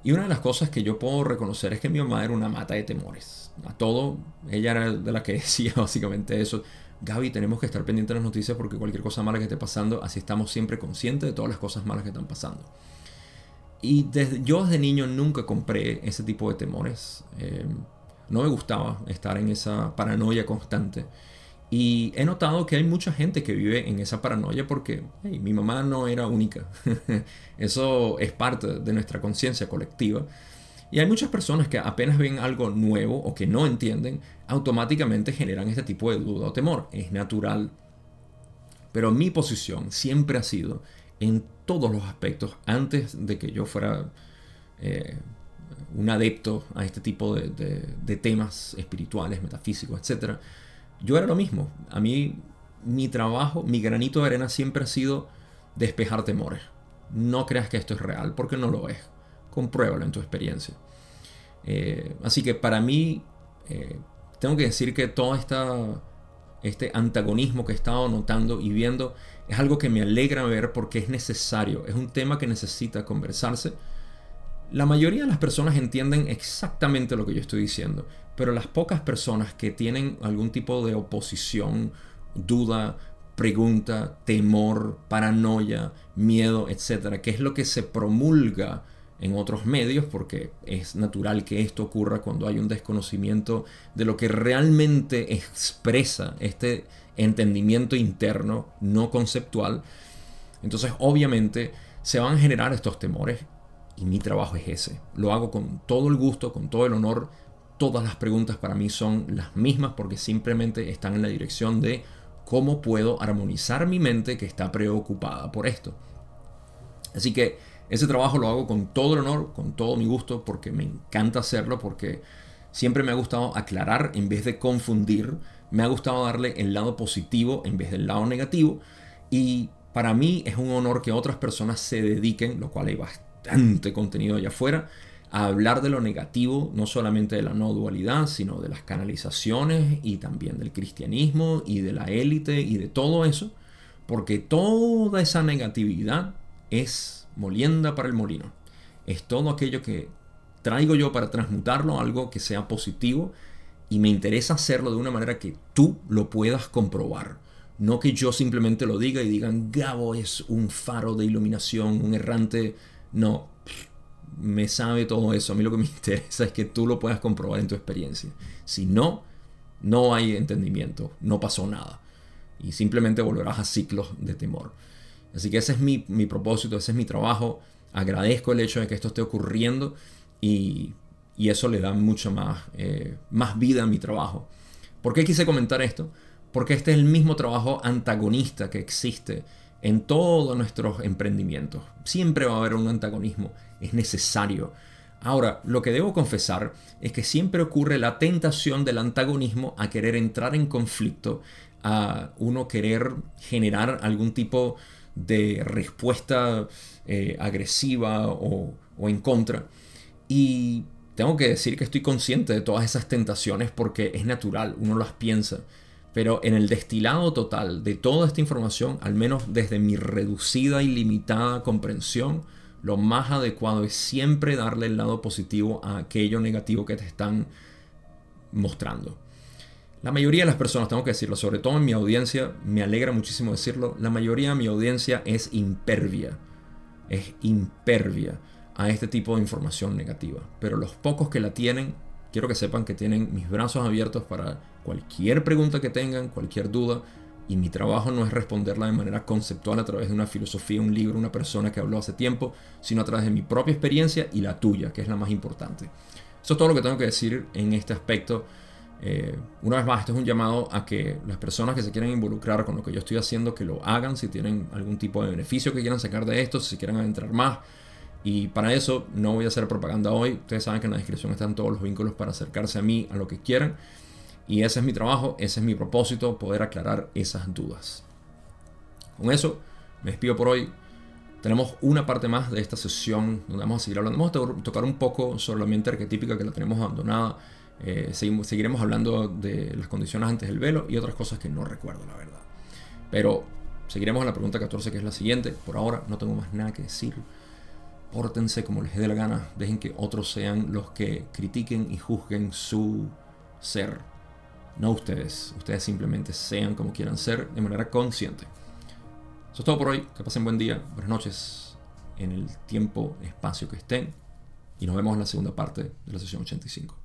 Y una de las cosas que yo puedo reconocer es que mi mamá era una mata de temores. A todo, ella era de la que decía básicamente eso. Gaby, tenemos que estar pendientes de las noticias porque cualquier cosa mala que esté pasando, así estamos siempre conscientes de todas las cosas malas que están pasando. Y desde, yo desde niño nunca compré ese tipo de temores. Eh, no me gustaba estar en esa paranoia constante. Y he notado que hay mucha gente que vive en esa paranoia porque mi mamá no era única. Eso es parte de nuestra conciencia colectiva. Y hay muchas personas que apenas ven algo nuevo o que no entienden, automáticamente generan este tipo de duda o temor. Es natural. Pero mi posición siempre ha sido, en todos los aspectos, antes de que yo fuera eh, un adepto a este tipo de, de temas espirituales, metafísicos, etc., yo era lo mismo. A mí, mi trabajo, mi granito de arena siempre ha sido despejar temores. No creas que esto es real, porque no lo es. Compruébalo en tu experiencia. Eh, así que para mí, eh, tengo que decir que todo este antagonismo que he estado notando y viendo es algo que me alegra ver porque es necesario. Es un tema que necesita conversarse. La mayoría de las personas entienden exactamente lo que yo estoy diciendo. Pero las pocas personas que tienen algún tipo de oposición, duda, pregunta, temor, paranoia, miedo, etcétera, que es lo que se promulga en otros medios, porque es natural que esto ocurra cuando hay un desconocimiento de lo que realmente expresa este entendimiento interno, no conceptual. Entonces, obviamente, se van a generar estos temores y mi trabajo es ese. Lo hago con todo el gusto, con todo el honor todas las preguntas para mí son las mismas porque simplemente están en la dirección de cómo puedo armonizar mi mente que está preocupada por esto. Así que ese trabajo lo hago con todo el honor, con todo mi gusto, porque me encanta hacerlo, porque siempre me ha gustado aclarar en vez de confundir, me ha gustado darle el lado positivo en vez del lado negativo, y para mí es un honor que otras personas se dediquen, lo cual hay bastante contenido allá afuera, a hablar de lo negativo, no solamente de la no dualidad, sino de las canalizaciones y también del cristianismo y de la élite y de todo eso, porque toda esa negatividad es molienda para el molino. Es todo aquello que traigo yo para transmutarlo a algo que sea positivo y me interesa hacerlo de una manera que tú lo puedas comprobar. No que yo simplemente lo diga y digan, Gabo es un faro de iluminación, un errante. No, me sabe todo eso. A mí lo que me interesa es que tú lo puedas comprobar en tu experiencia. Si no, no hay entendimiento, no pasó nada. Y simplemente volverás a ciclos de temor. Así que ese es mi, propósito, ese es mi trabajo. Agradezco el hecho de que esto esté ocurriendo y, eso le da mucha más, eh, más vida a mi trabajo. ¿Por qué quise comentar esto? Porque este es el mismo trabajo antagonista que existe en todos nuestros emprendimientos. Siempre va a haber un antagonismo, es necesario. Ahora, lo que debo confesar es que siempre ocurre la tentación del antagonismo a querer entrar en conflicto, a uno querer generar algún tipo de respuesta eh, agresiva o, o en contra. Y tengo que decir que estoy consciente de todas esas tentaciones porque es natural, uno las piensa. Pero en el destilado total de toda esta información, al menos desde mi reducida y limitada comprensión, lo más adecuado es siempre darle el lado positivo a aquello negativo que te están mostrando. La mayoría de las personas, tengo que decirlo, sobre todo en mi audiencia, me alegra muchísimo decirlo, la mayoría de mi audiencia es impervia, es impervia a este tipo de información negativa. Pero los pocos que la tienen quiero que sepan que tienen mis brazos abiertos para cualquier pregunta que tengan, cualquier duda. Y mi trabajo no es responderla de manera conceptual a través de una filosofía, un libro, una persona que habló hace tiempo, sino a través de mi propia experiencia y la tuya, que es la más importante. Eso es todo lo que tengo que decir en este aspecto. Eh, una vez más, esto es un llamado a que las personas que se quieren involucrar con lo que yo estoy haciendo, que lo hagan, si tienen algún tipo de beneficio que quieran sacar de esto, si quieren adentrar más, y para eso no voy a hacer propaganda hoy. Ustedes saben que en la descripción están todos los vínculos para acercarse a mí, a lo que quieran. Y ese es mi trabajo, ese es mi propósito, poder aclarar esas dudas. Con eso, me despido por hoy. Tenemos una parte más de esta sesión donde vamos a seguir hablando. Vamos a tocar un poco sobre la mente arquetípica que la tenemos abandonada. Eh, seguiremos hablando de las condiciones antes del velo y otras cosas que no recuerdo, la verdad. Pero seguiremos en la pregunta 14, que es la siguiente. Por ahora no tengo más nada que decir pórtense como les dé la gana, dejen que otros sean los que critiquen y juzguen su ser, no ustedes, ustedes simplemente sean como quieran ser de manera consciente. Eso es todo por hoy, que pasen buen día, buenas noches en el tiempo, espacio que estén y nos vemos en la segunda parte de la sesión 85.